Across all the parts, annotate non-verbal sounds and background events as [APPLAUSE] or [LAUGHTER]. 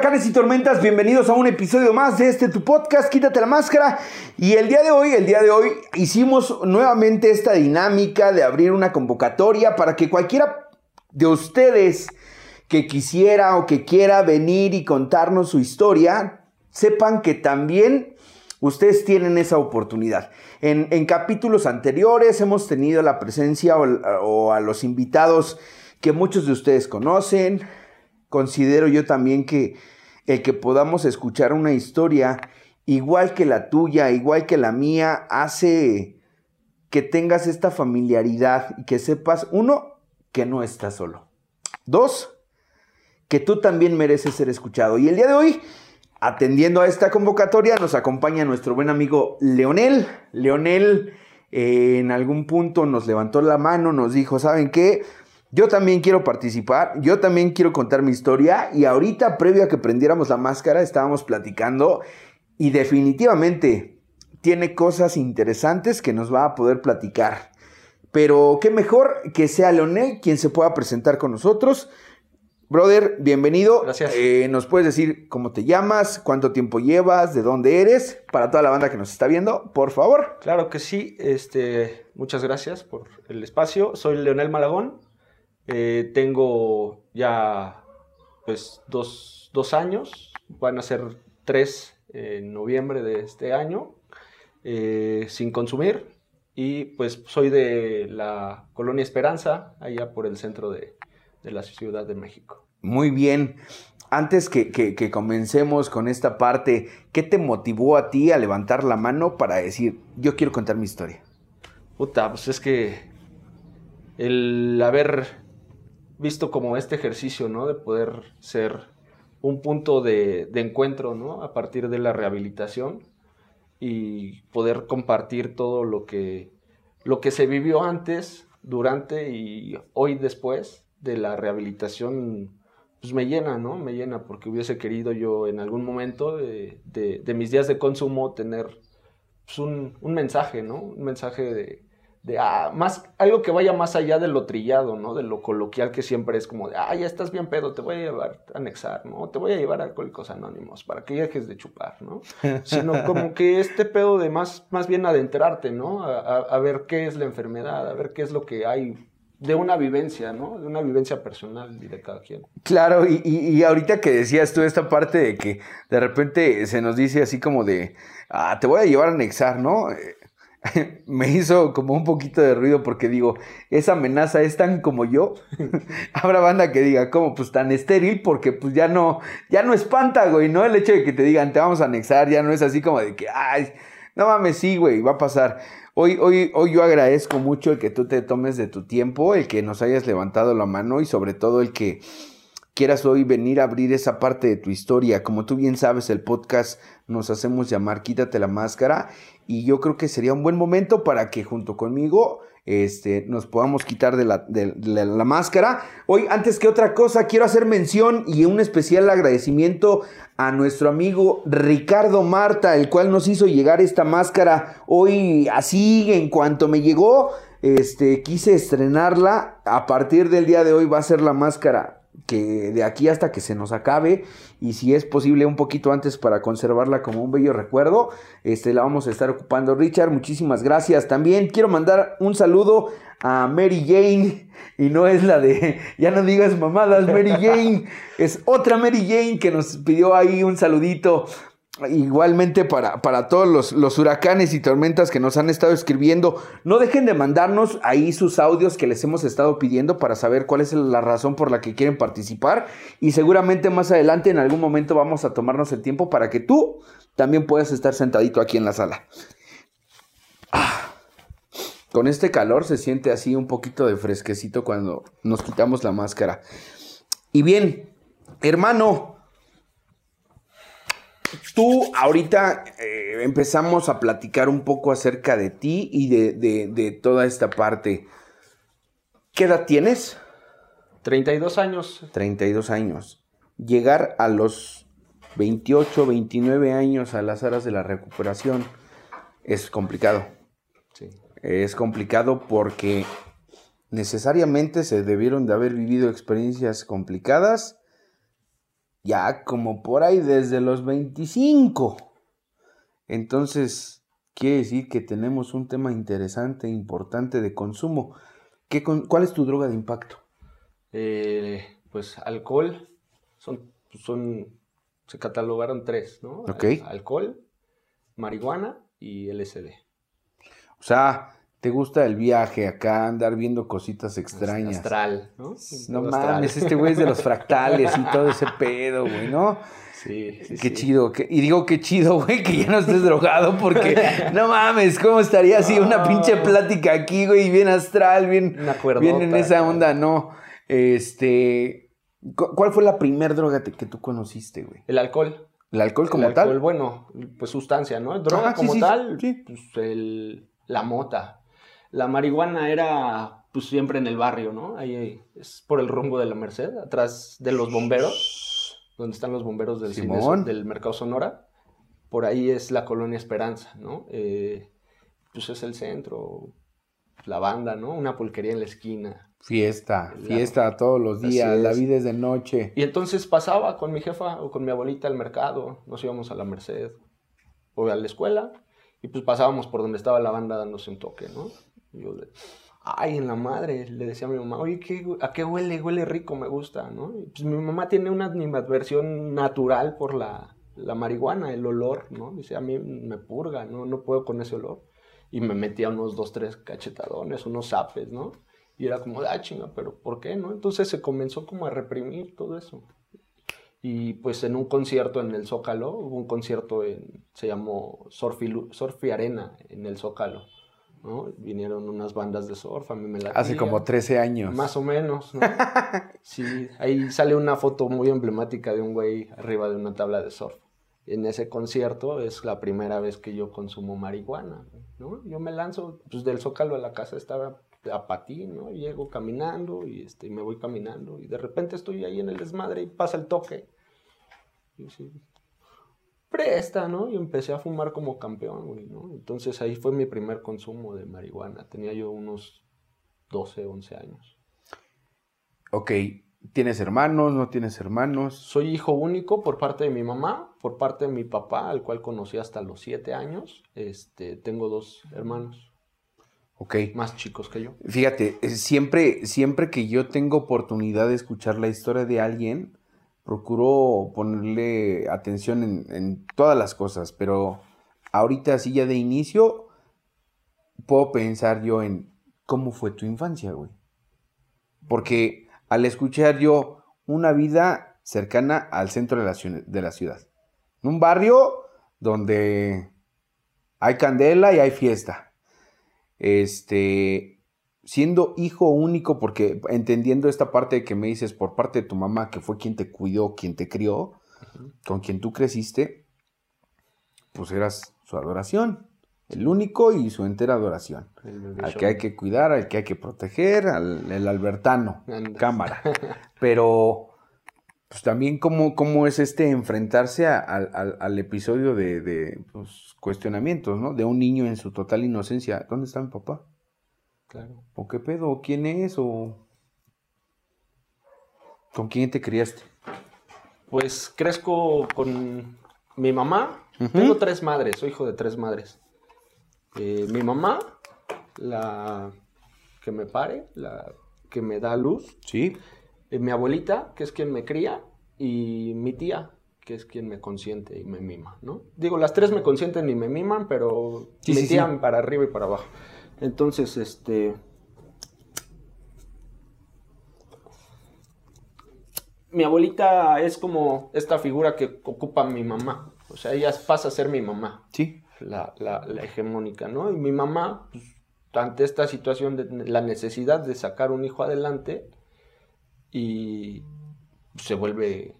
huracanes y tormentas? Bienvenidos a un episodio más de este tu podcast, Quítate la máscara. Y el día de hoy, el día de hoy hicimos nuevamente esta dinámica de abrir una convocatoria para que cualquiera de ustedes que quisiera o que quiera venir y contarnos su historia, sepan que también ustedes tienen esa oportunidad. En, capítulos anteriores hemos tenido la presencia o a los invitados que muchos de ustedes conocen, considero yo también que el que podamos escuchar una historia igual que la tuya, igual que la mía, hace que tengas esta familiaridad y que sepas, uno, que no estás solo. Dos, que tú también mereces ser escuchado. Y el día de hoy, atendiendo a esta convocatoria, nos acompaña nuestro buen amigo Leonel. Leonel eh, en algún punto nos levantó la mano, nos dijo, ¿saben qué? Yo también quiero participar, yo también quiero contar mi historia y ahorita previo a que prendiéramos la máscara estábamos platicando y definitivamente tiene cosas interesantes que nos va a poder platicar. Pero qué mejor que sea Leonel quien se pueda presentar con nosotros. Brother, bienvenido. Gracias. Eh, ¿Nos puedes decir cómo te llamas, cuánto tiempo llevas, de dónde eres? Para toda la banda que nos está viendo, por favor. Claro que sí. Este, muchas gracias por el espacio. Soy Leonel Malagón. Eh, tengo ya pues dos, años, van a ser tres en noviembre de este año, eh, sin consumir. Y pues soy de la colonia Esperanza, allá por el centro de, la Ciudad de México. Muy bien. Antes que, que, comencemos con esta parte, ¿qué te motivó a ti a levantar la mano para decir, yo quiero contar mi historia? Puta, pues es que el haber visto como este ejercicio, ¿no? De poder ser un punto de, encuentro, ¿no? A partir de la rehabilitación y poder compartir todo lo que, lo que se vivió antes, durante y hoy después de la rehabilitación, pues me llena, ¿no? Me llena porque hubiese querido yo en algún momento de, mis días de consumo tener pues, un mensaje, ¿no? Un mensaje de, de ah, más, algo que vaya más allá de lo trillado, ¿no? De lo coloquial que siempre es como de, ah, ya estás bien pedo, te voy a llevar a anexar, ¿no? Te voy a llevar a Alcohólicos Anónimos para que dejes de chupar, ¿no? [LAUGHS] Sino como que este pedo de más, más bien adentrarte, ¿no? A, ver qué es la enfermedad, a ver qué es lo que hay de una vivencia, ¿no? De una vivencia personal y de cada quien. Claro, y, y, ahorita que decías tú esta parte de que de repente se nos dice así como de, ah, te voy a llevar a anexar, ¿no? [LAUGHS] me hizo como un poquito de ruido porque digo, esa amenaza es tan como yo. [LAUGHS] [LAUGHS] Habrá banda que diga, como pues tan estéril porque pues ya no, ya no espanta, güey, ¿no? El hecho de que te digan, te vamos a anexar, ya no es así como de que, ay, no mames, sí, güey, va a pasar. Hoy, hoy, hoy yo agradezco mucho el que tú te tomes de tu tiempo, el que nos hayas levantado la mano y sobre todo el que quieras hoy venir a abrir esa parte de tu historia. Como tú bien sabes, el podcast nos hacemos llamar Quítate la máscara y yo creo que sería un buen momento para que junto conmigo este, nos podamos quitar de la, máscara. Hoy, antes que otra cosa, quiero hacer mención y un especial agradecimiento a nuestro amigo Ricardo Marta, el cual nos hizo llegar esta máscara hoy así, en cuanto me llegó, este, quise estrenarla. A partir del día de hoy va a ser la máscara que de aquí hasta que se nos acabe y si es posible un poquito antes para conservarla como un bello recuerdo, este la vamos a estar ocupando. Richard, muchísimas gracias. También quiero mandar un saludo a Mary Jane y no es la de ya no digas mamadas Mary Jane, [LAUGHS] es otra Mary Jane que nos pidió ahí un saludito igualmente para, para todos los, huracanes y tormentas que nos han estado escribiendo, no dejen de mandarnos ahí sus audios que les hemos estado pidiendo para saber cuál es la razón por la que quieren participar y seguramente más adelante en algún momento vamos a tomarnos el tiempo para que tú también puedas estar sentadito aquí en la sala. Ah, con este calor se siente así un poquito de fresquecito cuando nos quitamos la máscara. Y bien, hermano, Tú ahorita eh, empezamos a platicar un poco acerca de ti y de, toda esta parte. ¿Qué edad tienes? 32 años. 32 años. Llegar a los 28, 29 años a las horas de la recuperación es complicado. Sí. Es complicado porque necesariamente se debieron de haber vivido experiencias complicadas ya como por ahí desde los 25. Entonces, quiere decir que tenemos un tema interesante, importante de consumo. ¿Qué con- ¿Cuál es tu droga de impacto? Eh, pues alcohol, son, son, se catalogaron tres, ¿no? Ok. Al- alcohol, marihuana y LSD. O sea, ¿te gusta el viaje acá, andar viendo cositas extrañas? Astral, ¿no? No astral. mames, este güey es de los [LAUGHS] fractales y todo ese pedo, güey, ¿no? Sí, sí, Qué sí. chido. qué- y digo qué chido, güey, que ya no estés drogado porque no mames, ¿cómo estaría así una pinche plática aquí, güey, bien astral, bien, cuerdota. bien en esa onda, no? Este, cu- ¿cuál fue la primer droga que tú conociste, güey? El alcohol. ¿El alcohol como el alcohol, tal? bueno, pues sustancia, ¿no? Droga como tal, sí. pues el, la mota. La marihuana era pues siempre en el barrio, ¿no? Ahí es por el rumbo de la Merced, atrás de los bomberos, donde están los bomberos del, cine- Simón. del Mercado Sonora. Por ahí es la colonia Esperanza, ¿no? Eh, pues es el centro, la banda, ¿no? Una pulquería en la esquina. Fiesta, La- fiesta todos los días, la vida es de noche. Y entonces pasaba con mi jefa o con mi abuelita al mercado, nos íbamos a la Merced o a la escuela y pues pasábamos por donde estaba la banda dándose un toque, ¿no? Y yo, ay, en la madre, le decía a mi mamá, oye, ¿qué, ¿a qué huele? Huele rico, me gusta, ¿no? Pues mi mamá tiene una animadversión natural por la, la marihuana, el olor, ¿no? Dice, a mí me purga, ¿no? No puedo con ese olor. Y me metía unos dos, tres cachetadones, unos zapes, ¿no? Y era como, ah, chinga, pero ¿por qué, no? Entonces se comenzó como a reprimir todo eso. Y pues en un concierto en el Zócalo, hubo un concierto en, se llamó Surf Surf Arena en el Zócalo, ¿no? Vinieron unas bandas de surf, a mí me la Hace como 13 años. Más o menos, ¿no? [LAUGHS] Sí, ahí sale una foto muy emblemática de un güey arriba de una tabla de surf. En ese concierto es la primera vez que yo consumo marihuana, ¿no? Yo me lanzo, pues del Zócalo a la casa estaba a patín, ¿no? Llego caminando y este, me voy caminando y de repente estoy ahí en el desmadre y pasa el toque. Y así, presta, ¿no? Y empecé a fumar como campeón, güey, ¿no? Entonces ahí fue mi primer consumo de marihuana. Tenía yo unos 12, 11 años. Ok, ¿tienes hermanos? ¿No tienes hermanos? Soy hijo único por parte de mi mamá, por parte de mi papá, al cual conocí hasta los 7 años. Este, tengo dos hermanos Ok. más chicos que yo. Fíjate, eh, siempre, siempre que yo tengo oportunidad de escuchar la historia de alguien, procuro ponerle atención en, todas las cosas, pero ahorita así ya de inicio, puedo pensar yo en cómo fue tu infancia, güey. Porque al escuchar yo una vida cercana al centro de la, de la ciudad, en un barrio donde hay candela y hay fiesta este, siendo hijo único, porque entendiendo esta parte que me dices por parte de tu mamá, que fue quien te cuidó, quien te crió, con quien tú creciste, pues eras su adoración, el único y su entera adoración. Al que hay que cuidar, al que hay que proteger, al el albertano, cámara. [LAUGHS] Pero, pues también cómo, cómo es este enfrentarse a- al- al episodio de, de, pues, cuestionamientos, ¿no? De un niño en su total inocencia. ¿Dónde está mi papá? Claro. ¿O qué pedo? ¿Quién es? ¿O con quién te criaste? Pues crezco con mi mamá. Tengo tres madres, soy hijo de tres madres. Eh, mi mamá, la que me pare, la que me da luz. Sí. Eh, mi abuelita, que es quien me cría. Y mi tía, que es quien me consiente y me mima, ¿no? Digo, las tres me consienten y me miman, pero Sí, mi sí, tía sí. para arriba y para abajo. Entonces, este... Mi abuelita es como esta figura que ocupa mi mamá. O sea, ella pasa a ser mi mamá Sí. la, la- la hegemónica, ¿no? Y mi mamá, pues, ante esta situación de la necesidad de sacar un hijo adelante, y se vuelve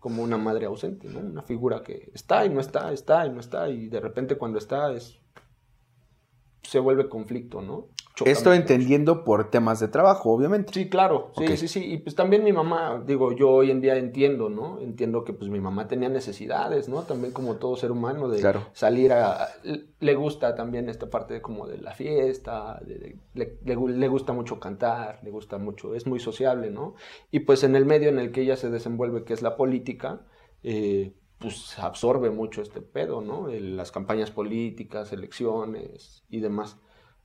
como una madre ausente, ¿no? Una figura que está y no está, está y no está, y de repente cuando está es se vuelve conflicto, ¿no? Esto entendiendo por temas de trabajo, obviamente. Sí, claro, sí, sí, sí. Y pues también mi mamá, digo, yo hoy en día entiendo, ¿no? Entiendo que pues mi mamá tenía necesidades, ¿no? También como todo ser humano de salir a... Le gusta también esta parte de como de la fiesta, le, gusta mucho cantar, le gusta mucho, es muy sociable, ¿no? Y pues en el medio en el que ella se desenvuelve, que es la política, eh, pues absorbe mucho este pedo, ¿no? Las campañas políticas, elecciones y demás.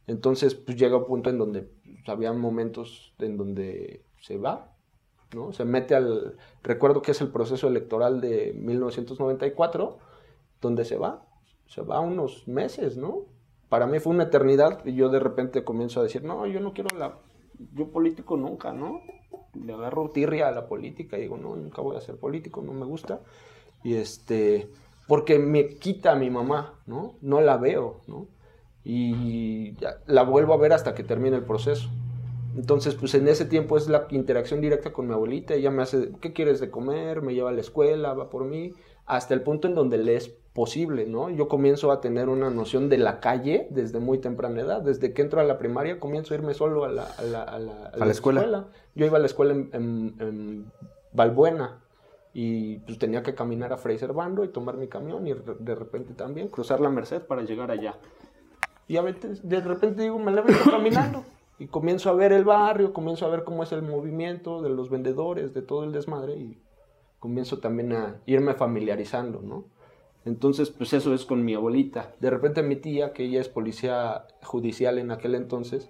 Entonces, pues llega un punto en donde pues, había momentos en donde se va, ¿no? Se mete al... Recuerdo que es el proceso electoral de 1994, donde se va, se va unos meses, ¿no? Para mí fue una eternidad y yo de repente comienzo a decir, no, yo no quiero la... Yo político nunca, ¿no? Le agarro tirria a la política y digo, no, nunca voy a ser político, no me gusta. Y este... Porque me quita a mi mamá, ¿no? No la veo, ¿no? y la vuelvo a ver hasta que termine el proceso. Entonces, pues en ese tiempo es la interacción directa con mi abuelita. Ella me hace, ¿qué quieres de comer? Me lleva a la escuela, va por mí, hasta el punto en donde le es posible, ¿no? Yo comienzo a tener una noción de la calle desde muy temprana edad. Desde que entro a la primaria comienzo a irme solo a la, a la, a la, escuela? Yo iba a la escuela en, en, en Valbuena y pues tenía que caminar a Fraser Bando y tomar mi camión y de repente también cruzar la Merced para llegar allá. Y a veces, de repente digo, me veo [COUGHS] caminando. Y comienzo a ver el barrio, comienzo a ver cómo es el movimiento de los vendedores, de todo el desmadre. Y comienzo también a irme familiarizando, ¿no? Entonces, pues eso es con mi abuelita. De repente mi tía, que ella es policía judicial en aquel entonces,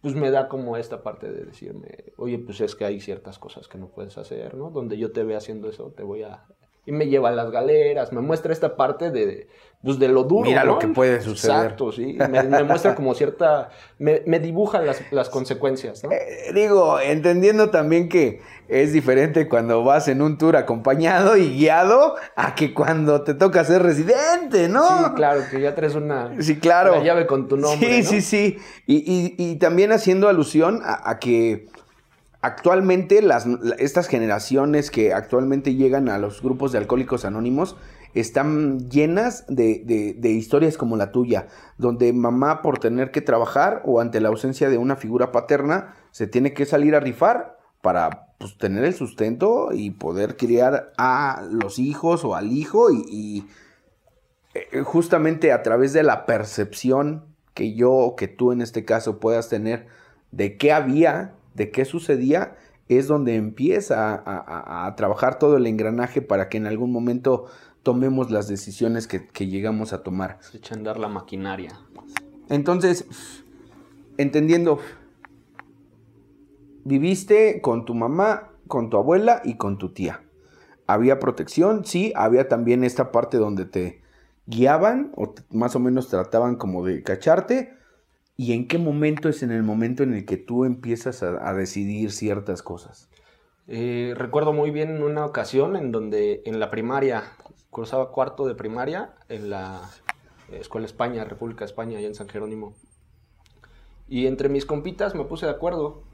pues me da como esta parte de decirme, oye, pues es que hay ciertas cosas que no puedes hacer, ¿no? Donde yo te ve haciendo eso, te voy a y me lleva a las galeras, me muestra esta parte de, pues, de lo duro. Mira lo que puede suceder. Exacto, sí. Me, muestra como cierta, me, me dibuja las, las, consecuencias, ¿no? Eh, digo, entendiendo también que es diferente cuando vas en un tour acompañado y guiado a que cuando te toca ser residente, ¿no? Sí, claro, que ya traes una, sí, claro. llave con tu nombre. Sí, sí, sí. Y, y, y, también haciendo alusión a que actualmente las, estas generaciones que actualmente llegan a los grupos de alcohólicos anónimos están llenas de, historias como la tuya, donde mamá por tener que trabajar o ante la ausencia de una figura paterna se tiene que salir a rifar para pues, tener el sustento y poder criar a los hijos o al hijo y, y eh, justamente a través de la percepción que yo o que tú en este caso puedas tener de qué había de qué sucedía, es donde empieza a, trabajar todo el engranaje para que en algún momento tomemos las decisiones que, llegamos a tomar. Se echa a andar la maquinaria. Entonces, entendiendo, viviste con tu mamá, con tu abuela y con tu tía. Había protección, sí, había también esta parte donde te guiaban o más o menos trataban como de cacharte, ¿Y en qué momento es en el momento en el que tú empiezas a, decidir ciertas cosas? Eh, recuerdo muy bien una ocasión en donde en la primaria, cursaba cuarto de primaria en la Escuela España, República España, allá en San Jerónimo. Y entre mis compitas me puse de acuerdo.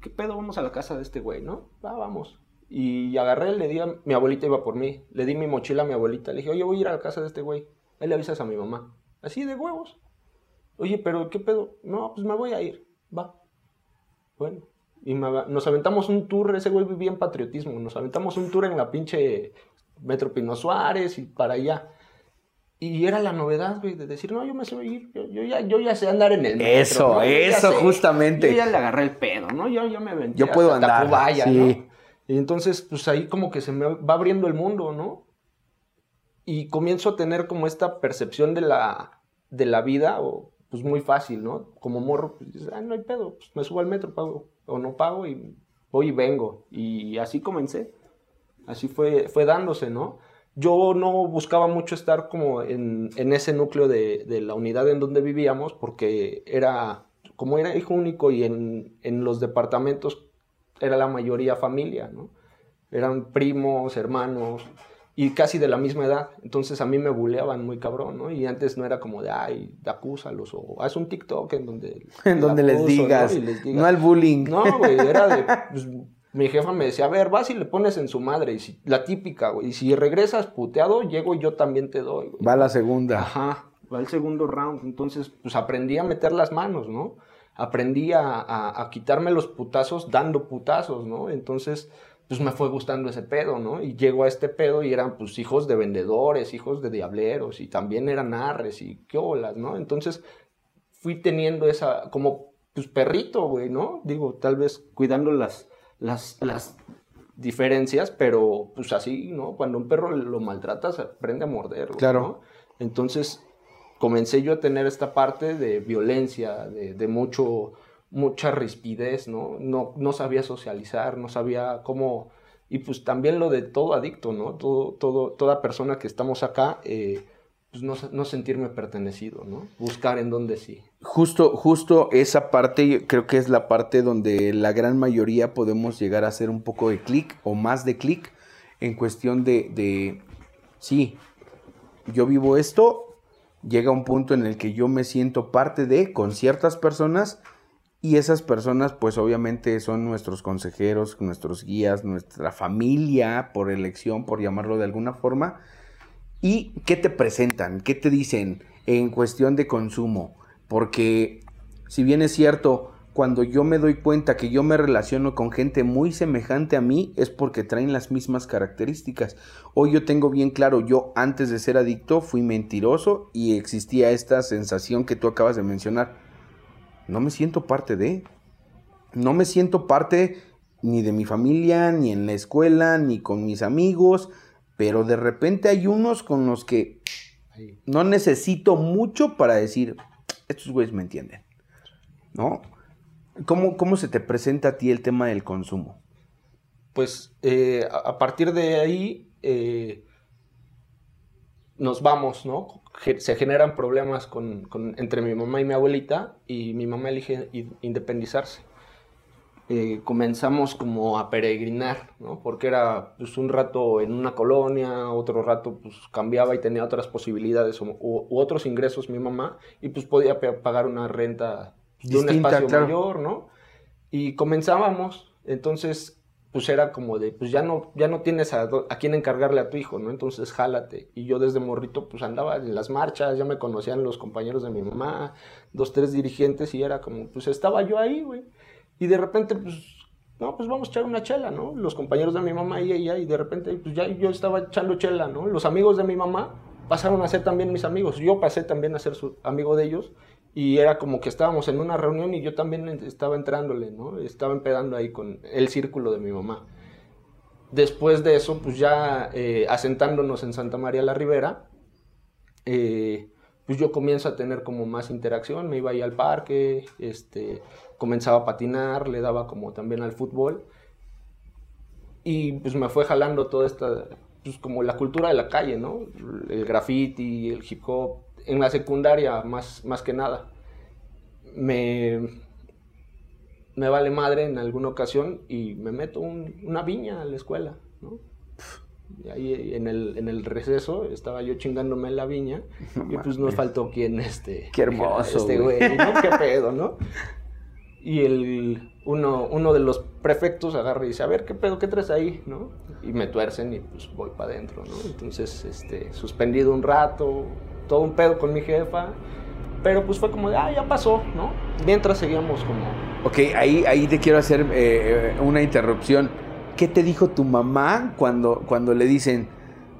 ¿Qué pedo? Vamos a la casa de este güey, ¿no? Va, vamos. Y agarré, le di a mi abuelita, iba por mí. Le di mi mochila a mi abuelita. Le dije, oye, voy a ir a la casa de este güey. Ahí le avisas a mi mamá. Así de huevos. Oye, pero ¿qué pedo? No, pues me voy a ir. Va. Bueno. Y nos aventamos un tour, ese güey vivía en patriotismo, nos aventamos un tour en la pinche Metro Pino Suárez y para allá. Y era la novedad, güey, de decir, no, yo me sé ir, yo, ya, yo ya sé andar en el metro. Eso, eso, justamente. Yo ya le agarré el pedo, ¿no? Yo ya me aventé Yo puedo andar, vaya, sí. Y entonces, pues ahí como que se me va abriendo el mundo, ¿no? Y comienzo a tener como esta percepción de la, de la vida, o pues muy fácil, ¿no? Como morro, pues dices, ah, no hay pedo, pues me subo al metro, pago o no pago y voy y vengo. Y así comencé. Así fue, fue dándose, ¿no? Yo no buscaba mucho estar como en, en ese núcleo de, de, la unidad en donde vivíamos porque era, como era hijo único y en, en los departamentos era la mayoría familia, ¿no? Eran primos, hermanos, y casi de la misma edad. Entonces a mí me buleaban muy cabrón, ¿no? Y antes no era como de, ay, acúsalos o haz un TikTok en donde... [LAUGHS] en donde les, digas, ¿no? al bullying. No, güey, [LAUGHS] era de... Pues, mi jefa me decía, a ver, vas y le pones en su madre, y si, la típica, güey, y si regresas puteado, llego y yo también te doy, güey. Va la segunda. Ajá, va el segundo round, entonces, pues aprendí a meter las manos, ¿no? aprendí a, quitarme los putazos dando putazos, ¿no? Entonces, pues me fue gustando ese pedo, ¿no? Y llego a este pedo y eran pues hijos de vendedores, hijos de diableros y también eran arres y qué olas, ¿no? Entonces fui teniendo esa, como pues perrito, güey, ¿no? Digo, tal vez cuidando las, las, las diferencias, pero pues así, ¿no? Cuando un perro lo maltratas, aprende a morder, claro. ¿no? Entonces comencé yo a tener esta parte de violencia, de, mucho, mucha rispidez, ¿no? ¿no? No sabía socializar, no sabía cómo... Y pues también lo de todo adicto, ¿no? Todo, todo, toda persona que estamos acá, eh, pues no, no, sentirme pertenecido, ¿no? Buscar en dónde sí. Justo, justo esa parte creo que es la parte donde la gran mayoría podemos llegar a hacer un poco de clic o más de clic en cuestión de, de, sí, yo vivo esto, llega un punto en el que yo me siento parte de con ciertas personas y esas personas pues obviamente son nuestros consejeros, nuestros guías, nuestra familia por elección, por llamarlo de alguna forma. ¿Y qué te presentan? ¿Qué te dicen en cuestión de consumo? Porque si bien es cierto, cuando yo me doy cuenta que yo me relaciono con gente muy semejante a mí, es porque traen las mismas características. Hoy yo tengo bien claro, yo antes de ser adicto fui mentiroso y existía esta sensación que tú acabas de mencionar. No me siento parte de. No me siento parte ni de mi familia, ni en la escuela, ni con mis amigos, pero de repente hay unos con los que no necesito mucho para decir, estos güeyes me entienden. ¿No? ¿Cómo, se te presenta a ti el tema del consumo? Pues eh, a partir de ahí eh, nos vamos, ¿no? Se generan problemas con, entre mi mamá y mi abuelita y mi mamá elige independizarse. Eh, comenzamos como a peregrinar, ¿no? Porque era pues, un rato en una colonia, otro rato pues cambiaba y tenía otras posibilidades u otros ingresos mi mamá y pues podía pagar una renta de un espacio mayor, ¿no? Y comenzábamos, entonces pues era como de, pues ya no, ya no tienes a, a quién encargarle a tu hijo, ¿no? Entonces jálate. Y yo desde morrito pues andaba en las marchas, ya me conocían los compañeros de mi mamá, dos, tres dirigentes y era como, pues estaba yo ahí, güey. Y de repente pues, no, pues vamos a echar una chela, ¿no? Los compañeros de mi mamá y ella y de repente pues ya yo estaba echando chela, ¿no? Los amigos de mi mamá pasaron a ser también mis amigos, yo pasé también a ser su amigo de ellos y era como que estábamos en una reunión y yo también estaba entrándole, ¿no? Estaba empedando ahí con el círculo de mi mamá. Después de eso, pues ya eh, asentándonos en Santa María la Ribera, eh, pues yo comienzo a tener como más interacción, me iba ahí al parque, este, comenzaba a patinar, le daba como también al fútbol y pues me fue jalando toda esta, pues como la cultura de la calle, ¿no? El graffiti, el hip hop, en la secundaria más, más que nada. Me, me vale madre en alguna ocasión y me meto una viña a la escuela, ¿no? Y ahí en el, en el receso estaba yo chingándome en la viña [LAUGHS] y pues nos faltó quien este... Qué hermoso, Este güey, ¿no? Qué pedo, ¿no? [LAUGHS] Y el, uno, uno de los prefectos agarra y dice, a ver, ¿qué pedo, qué traes ahí? ¿no? Y me tuercen y pues voy para adentro, ¿no? Entonces, este, suspendido un rato, todo un pedo con mi jefa, pero pues fue como de, ah, ya pasó, ¿no? Mientras seguíamos como... Ok, ahí, ahí te quiero hacer eh, una interrupción. ¿Qué te dijo tu mamá cuando, cuando le dicen,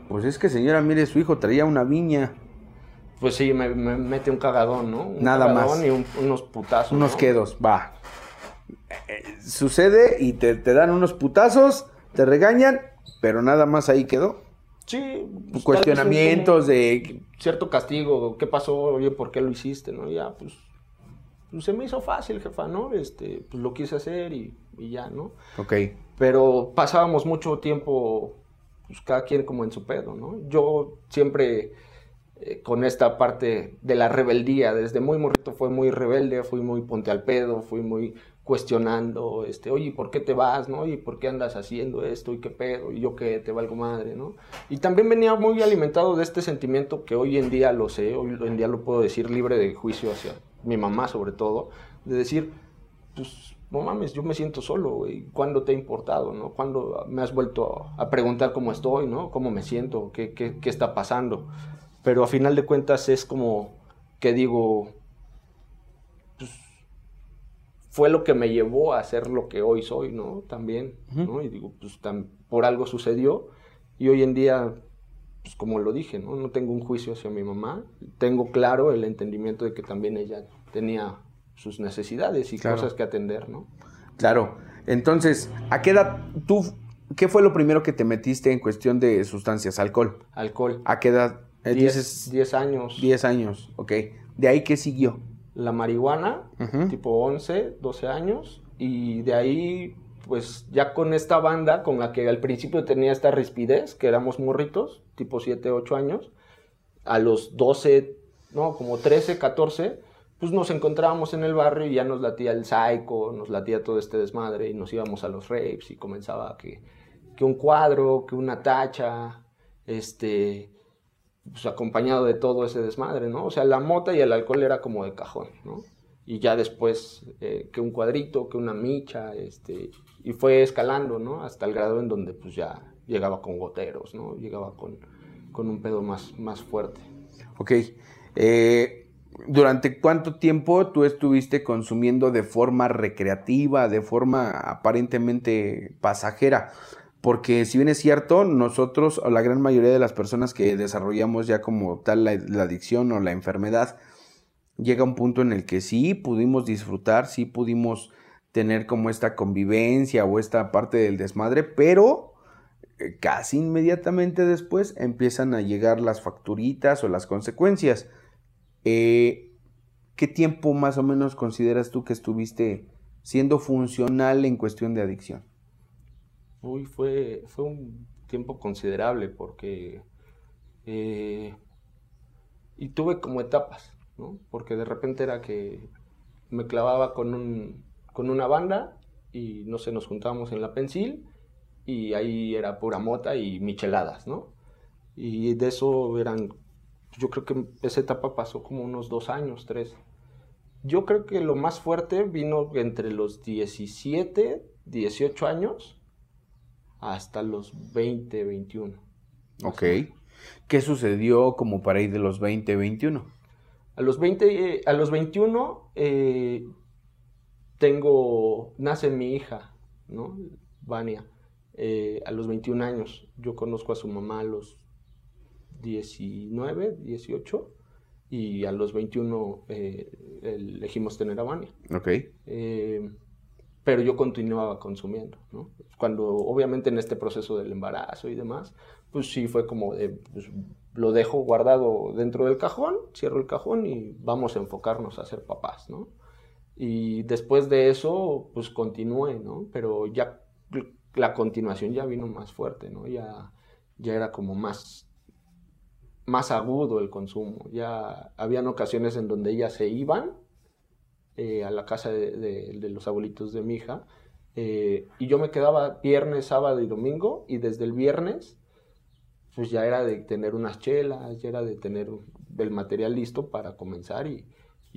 pues es que señora, mire, su hijo traía una viña? Pues sí, me, mete un cagadón, ¿no? Un Nada cagadón más. Y unos putazos. Unos quedos, va. Eh, sucede y te, te dan unos putazos, te regañan, pero nada más ahí quedó. Sí. Pues, cuestionamientos de... Cierto castigo, ¿qué pasó? Oye, ¿por qué lo hiciste? ¿No? Ya, pues, pues, se me hizo fácil, jefa, ¿no? Este, pues lo quise hacer y, y ya, ¿no? Ok. Pero pasábamos mucho tiempo, pues cada quien como en su pedo, ¿no? Yo siempre eh, con esta parte de la rebeldía, desde muy morrito fue muy rebelde, fui muy ponte al pedo, fui muy cuestionando, este, oye, ¿por qué te vas, no? ¿Y por qué andas haciendo esto? ¿Y qué pedo? ¿Y yo qué? Te valgo madre, ¿no? Y también venía muy alimentado de este sentimiento que hoy en día lo sé, hoy en día lo puedo decir libre de juicio hacia mi mamá sobre todo, de decir, pues, no mames, yo me siento solo, güey, ¿cuándo te ha importado, no? ¿Cuándo me has vuelto a preguntar cómo estoy, no? ¿Cómo me siento? ¿Qué, qué, qué está pasando? Pero a final de cuentas es como que digo, fue lo que me llevó a ser lo que hoy soy, ¿no? También, ¿no? Y digo, pues por algo sucedió y hoy en día, pues como lo dije, ¿no? No tengo un juicio hacia mi mamá, tengo claro el entendimiento de que también ella tenía sus necesidades y cosas que atender, ¿no? Claro. Entonces, ¿a qué edad tú, qué fue lo primero que te metiste en cuestión de sustancias? Alcohol. Alcohol. ¿A qué edad? Eh, diez, años. Diez años, ok. ¿De ahí qué siguió? La marihuana, tipo 11, 12 años. Y de ahí, pues ya con esta banda con la que al principio tenía esta rispidez, que éramos morritos, tipo 7, 8 años, a los 12, no, como 13, 14, pues nos encontrábamos en el barrio y ya nos latía el psycho, nos latía todo este desmadre y nos íbamos a los rapes y comenzaba que, que un cuadro, que una tacha, este, pues acompañado de todo ese desmadre, ¿no? O sea, la mota y el alcohol era como de cajón, ¿no? Y ya después eh, que un cuadrito, que una micha, este, y fue escalando, ¿no? Hasta el grado en donde pues ya llegaba con goteros, ¿no? Llegaba con, con un pedo más, más fuerte. Ok. Eh, ¿Durante cuánto tiempo tú estuviste consumiendo de forma recreativa, de forma aparentemente pasajera? Porque si bien es cierto, nosotros, o la gran mayoría de las personas que desarrollamos ya como tal la, adicción o la enfermedad, llega un punto en el que sí pudimos disfrutar, sí pudimos tener como esta convivencia o esta parte del desmadre, pero eh, casi inmediatamente después empiezan a llegar las facturitas o las consecuencias. Eh, ¿Qué tiempo más o menos consideras tú que estuviste siendo funcional en cuestión de adicción? Fue, fue un tiempo considerable porque... Eh, y tuve como etapas, ¿no? Porque de repente era que me clavaba con, un, con una banda y no sé, nos juntábamos en la Pensil y ahí era pura mota y micheladas, ¿no? Y de eso eran, yo creo que esa etapa pasó como unos dos años, tres. Yo creo que lo más fuerte vino entre los 17, 18 años hasta los 20, 21. Ok. ¿Qué sucedió como para ir de los 20, 21? A los 20, eh, a los 21 eh, tengo, nace mi hija, ¿no? Vania, eh, a los 21 años. Yo conozco a su mamá a los 19, 18 y a los 21 elegimos tener a Vania. Ok pero yo continuaba consumiendo, ¿no? Cuando obviamente en este proceso del embarazo y demás, pues sí fue como de, pues, lo dejo guardado dentro del cajón, cierro el cajón y vamos a enfocarnos a ser papás, ¿no? Y después de eso, pues continué, ¿no? Pero ya la continuación ya vino más fuerte, ¿no? Ya, ya era como más, más agudo el consumo. Ya habían ocasiones en donde ellas se iban eh, a la casa de, los abuelitos de mi hija. Eh, y yo me quedaba viernes, sábado y domingo, y desde el viernes, pues ya era de tener unas chelas, ya era de tener el material listo para comenzar y,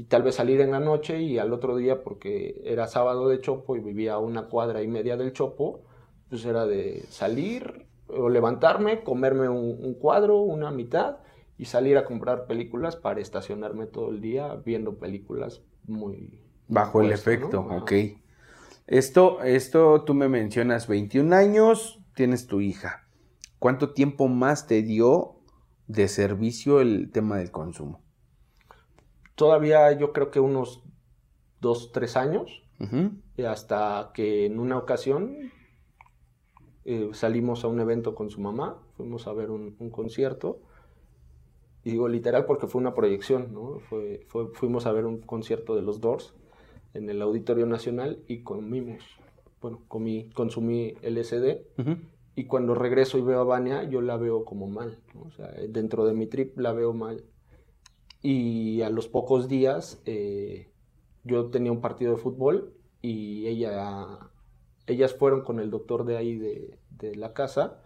tal vez salir en la noche y al otro día, porque era sábado de Chopo y vivía a una cuadra y media del Chopo, pues era de salir o levantarme, comerme un cuadro, una mitad y salir a comprar películas para estacionarme todo el día viendo películas muy... Bajo el efecto, ok. Esto, esto tú me mencionas 21 años, tienes tu hija. ¿Cuánto tiempo más te dio de servicio el tema del consumo? Todavía yo creo que unos dos, tres años. Hasta que en una ocasión eh, salimos a un evento con su mamá, fuimos a ver un concierto y digo literal porque fue una proyección, ¿no? Fue, fuimos a ver un concierto de los Doors en el Auditorio Nacional y comimos, bueno, comí, consumí LSD y cuando regreso y veo a Vania yo la veo como mal, o sea, dentro de mi trip la veo mal. Y a los pocos días eh, yo tenía un partido de fútbol y ella, ellas fueron con el doctor de ahí de, de la casa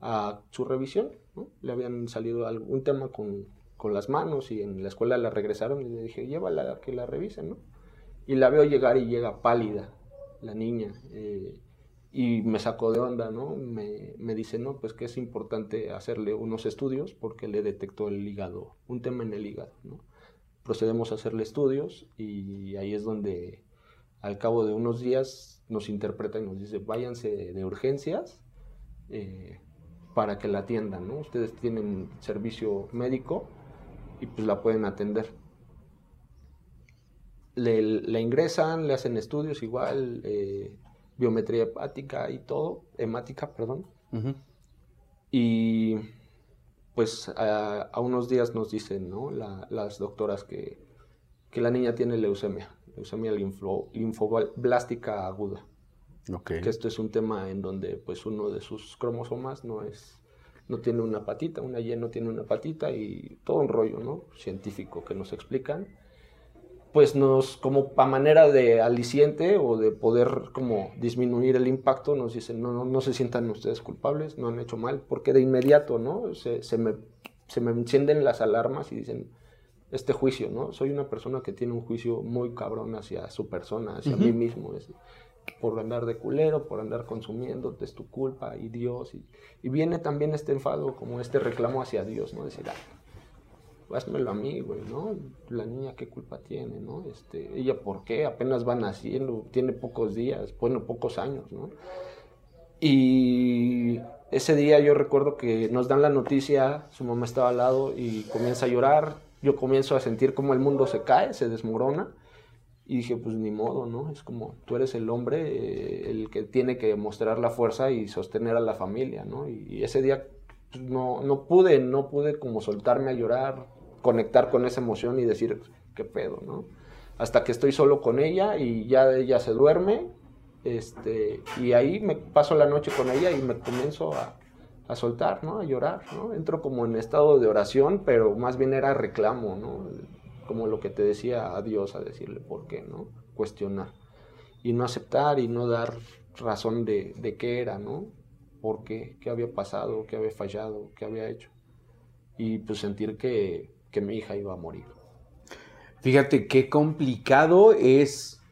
a su revisión le habían salido algún tema con, las manos y en la escuela la regresaron y le dije, llévala a que la revisen, ¿no? Y la veo llegar y llega pálida, la niña, eh, y me sacó de onda, ¿no? Me, me, dice, no, pues que es importante hacerle unos estudios porque le detectó el hígado, un tema en el hígado, ¿no? Procedemos a hacerle estudios y ahí es donde Al cabo de unos días nos interpreta y nos dice, váyanse de urgencias eh, para que la atiendan, ¿no? Ustedes tienen servicio médico y pues la pueden atender. Le, ingresan, le hacen estudios igual, eh, biometría hepática y todo, hemática, perdón. Y pues a, unos días nos dicen, ¿no? las doctoras que, que, la niña tiene leucemia, leucemia linfoblástica aguda. Que esto es un tema en donde pues uno de sus cromosomas no es no tiene una patita, una Y no tiene una patita y todo un rollo, ¿no? científico que nos explican. Pues nos como para manera de aliciente o de poder como disminuir el impacto nos dicen, "No, no, no se sientan ustedes culpables, no han hecho mal", porque de inmediato, ¿no? Se, se me se me encienden las alarmas y dicen, este juicio, ¿no? Soy una persona que tiene un juicio muy cabrón hacia su persona, hacia mí mismo por andar de culero, por andar consumiendo, es tu culpa y Dios. Y, viene también este enfado, como este reclamo hacia Dios, ¿no? Decir, ah, házmelo a mí, güey, ¿no? La niña, ¿qué culpa tiene, no? Este, ella, ¿por qué? Apenas va naciendo, tiene pocos días, bueno, pocos años, ¿no? Y ese día yo recuerdo que nos dan la noticia, su mamá estaba al lado y comienza a llorar, yo comienzo a sentir como el mundo se cae, se desmorona y dije, pues ni modo, ¿no? Es como tú eres el hombre, eh, el que tiene que mostrar la fuerza y sostener a la familia, ¿no? Y, ese día pues, no, no pude, no pude como soltarme a llorar, conectar con esa emoción y decir, qué pedo, ¿no? Hasta que estoy solo con ella y ya ella se duerme, este, y ahí me paso la noche con ella y me comienzo a, a soltar, ¿no? A llorar, ¿no? Entro como en estado de oración, pero más bien era reclamo, ¿no? Como lo que te decía a Dios, a decirle por qué, ¿no? Cuestionar. Y no aceptar y no dar razón de, de qué era, ¿no? ¿Por qué? ¿Qué había pasado? ¿Qué había fallado? ¿Qué había hecho? Y pues sentir que, que mi hija iba a morir. Fíjate qué complicado es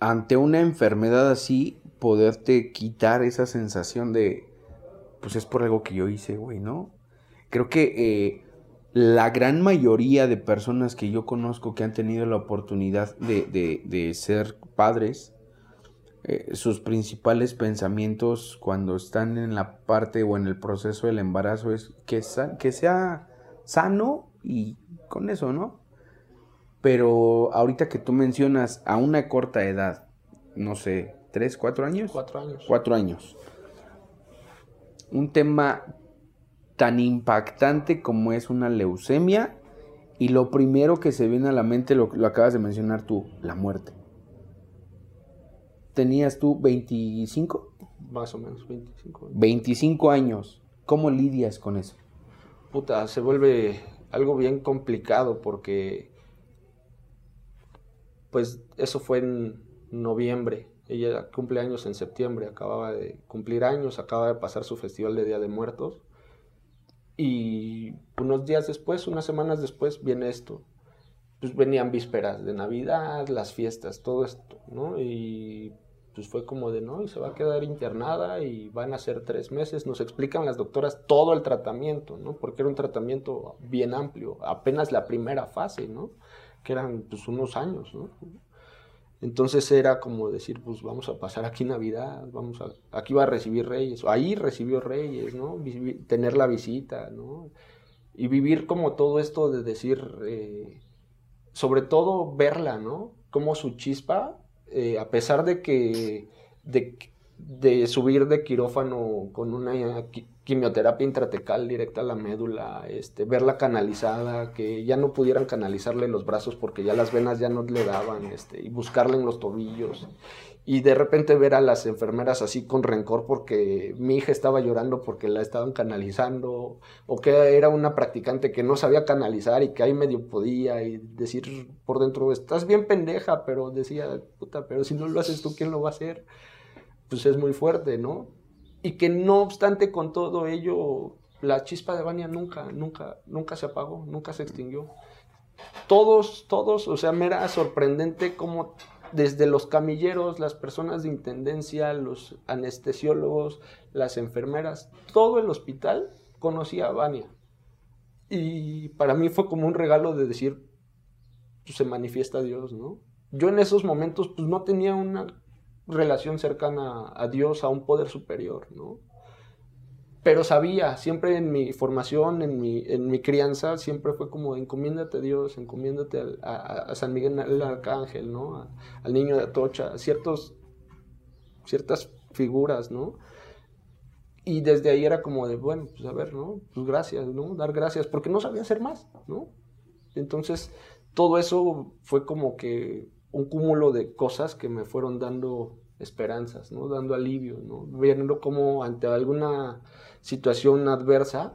ante una enfermedad así poderte quitar esa sensación de, pues es por algo que yo hice, güey, ¿no? Creo que eh, la gran mayoría de personas que yo conozco que han tenido la oportunidad de, ser padres, eh, sus principales pensamientos cuando están en la parte o en el proceso del embarazo es que, que sea sano y con eso, ¿no? Pero ahorita que tú mencionas a una corta edad, no sé, ¿tres, cuatro años? Cuatro años. Cuatro años. Un tema tan impactante como es una leucemia y lo primero que se viene a la mente, lo, lo acabas de mencionar tú, la muerte. ¿Tenías tú 25? Más o menos 25. 25 años. ¿Cómo lidias con eso? Puta, se vuelve algo bien complicado porque pues eso fue en noviembre. Ella cumple años en septiembre, acababa de cumplir años, acaba de pasar su festival de Día de Muertos. Y unos días después, unas semanas después, viene esto. Pues venían vísperas de Navidad, las fiestas, todo esto, ¿no? Y pues fue como de, no, y se va a quedar internada y van a ser tres meses. Nos explican las doctoras todo el tratamiento, ¿no? Porque era un tratamiento bien amplio, apenas la primera fase, ¿no? Que eran pues unos años, ¿no? Entonces era como decir, pues vamos a pasar aquí Navidad, vamos a, aquí va a recibir Reyes, ahí recibió Reyes, ¿no? tener la visita, ¿no? Y vivir como todo esto de decir, eh, sobre todo verla, ¿no? Como su chispa, eh, a pesar de que, de, de subir de quirófano con una quimioterapia intratecal directa a la médula, este, verla canalizada, que ya no pudieran canalizarle los brazos porque ya las venas ya no le daban, este, y buscarle en los tobillos. Y de repente ver a las enfermeras así con rencor porque mi hija estaba llorando porque la estaban canalizando, o que era una practicante que no sabía canalizar y que ahí medio podía, y decir por dentro, estás bien pendeja, pero decía, puta, pero si no lo haces tú, ¿quién lo va a hacer? Pues es muy fuerte, ¿no? Y que no obstante con todo ello, la chispa de Bania nunca, nunca, nunca se apagó, nunca se extinguió. Todos, todos, o sea, me era sorprendente cómo desde los camilleros, las personas de intendencia, los anestesiólogos, las enfermeras, todo el hospital conocía a Vania. Y para mí fue como un regalo de decir, pues se manifiesta Dios, ¿no? yo en esos momentos pues no tenía una relación cercana a Dios, a un poder superior, ¿no? Pero sabía, siempre en mi formación, en mi, en mi crianza, siempre fue como encomiéndate a Dios, encomiéndate a, San Miguel el Arcángel, ¿no? al niño de Atocha, ciertos, ciertas figuras, ¿no? Y desde ahí era como de, bueno, pues a ver, ¿no? Pues gracias, ¿no? Dar gracias, porque no sabía hacer más, ¿no? Entonces, todo eso fue como que un cúmulo de cosas que me fueron dando esperanzas, ¿no? Dando alivio, ¿no? Viendo cómo ante alguna situación adversa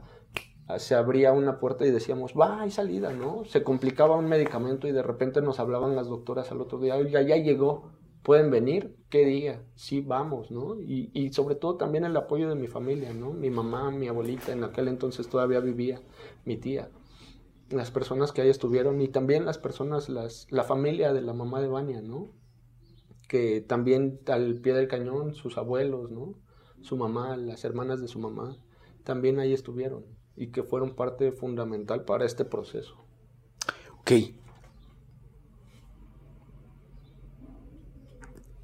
se abría una puerta y decíamos, va, hay salida, ¿no? Se complicaba un medicamento y de repente nos hablaban las doctoras al otro día, oiga, ya llegó, pueden venir, ¿qué día? Sí, vamos, ¿no? Y, y, sobre todo también el apoyo de mi familia, ¿no? Mi mamá, mi abuelita, en aquel entonces todavía vivía, mi tía las personas que ahí estuvieron y también las personas, las, la familia de la mamá de Vania, ¿no? Que también al pie del cañón, sus abuelos, ¿no? Su mamá, las hermanas de su mamá, también ahí estuvieron y que fueron parte fundamental para este proceso. Ok.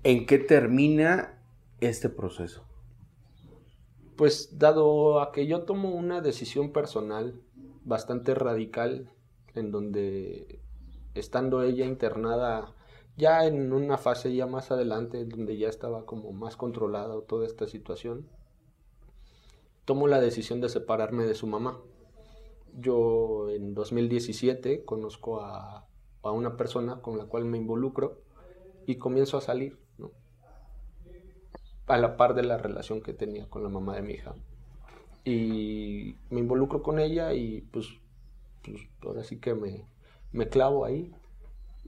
¿En qué termina este proceso? Pues dado a que yo tomo una decisión personal bastante radical, en donde estando ella internada ya en una fase ya más adelante, donde ya estaba como más controlada toda esta situación, tomo la decisión de separarme de su mamá. Yo en 2017 conozco a, a una persona con la cual me involucro y comienzo a salir, ¿no? a la par de la relación que tenía con la mamá de mi hija y me involucro con ella y pues, pues ahora sí que me, me clavo ahí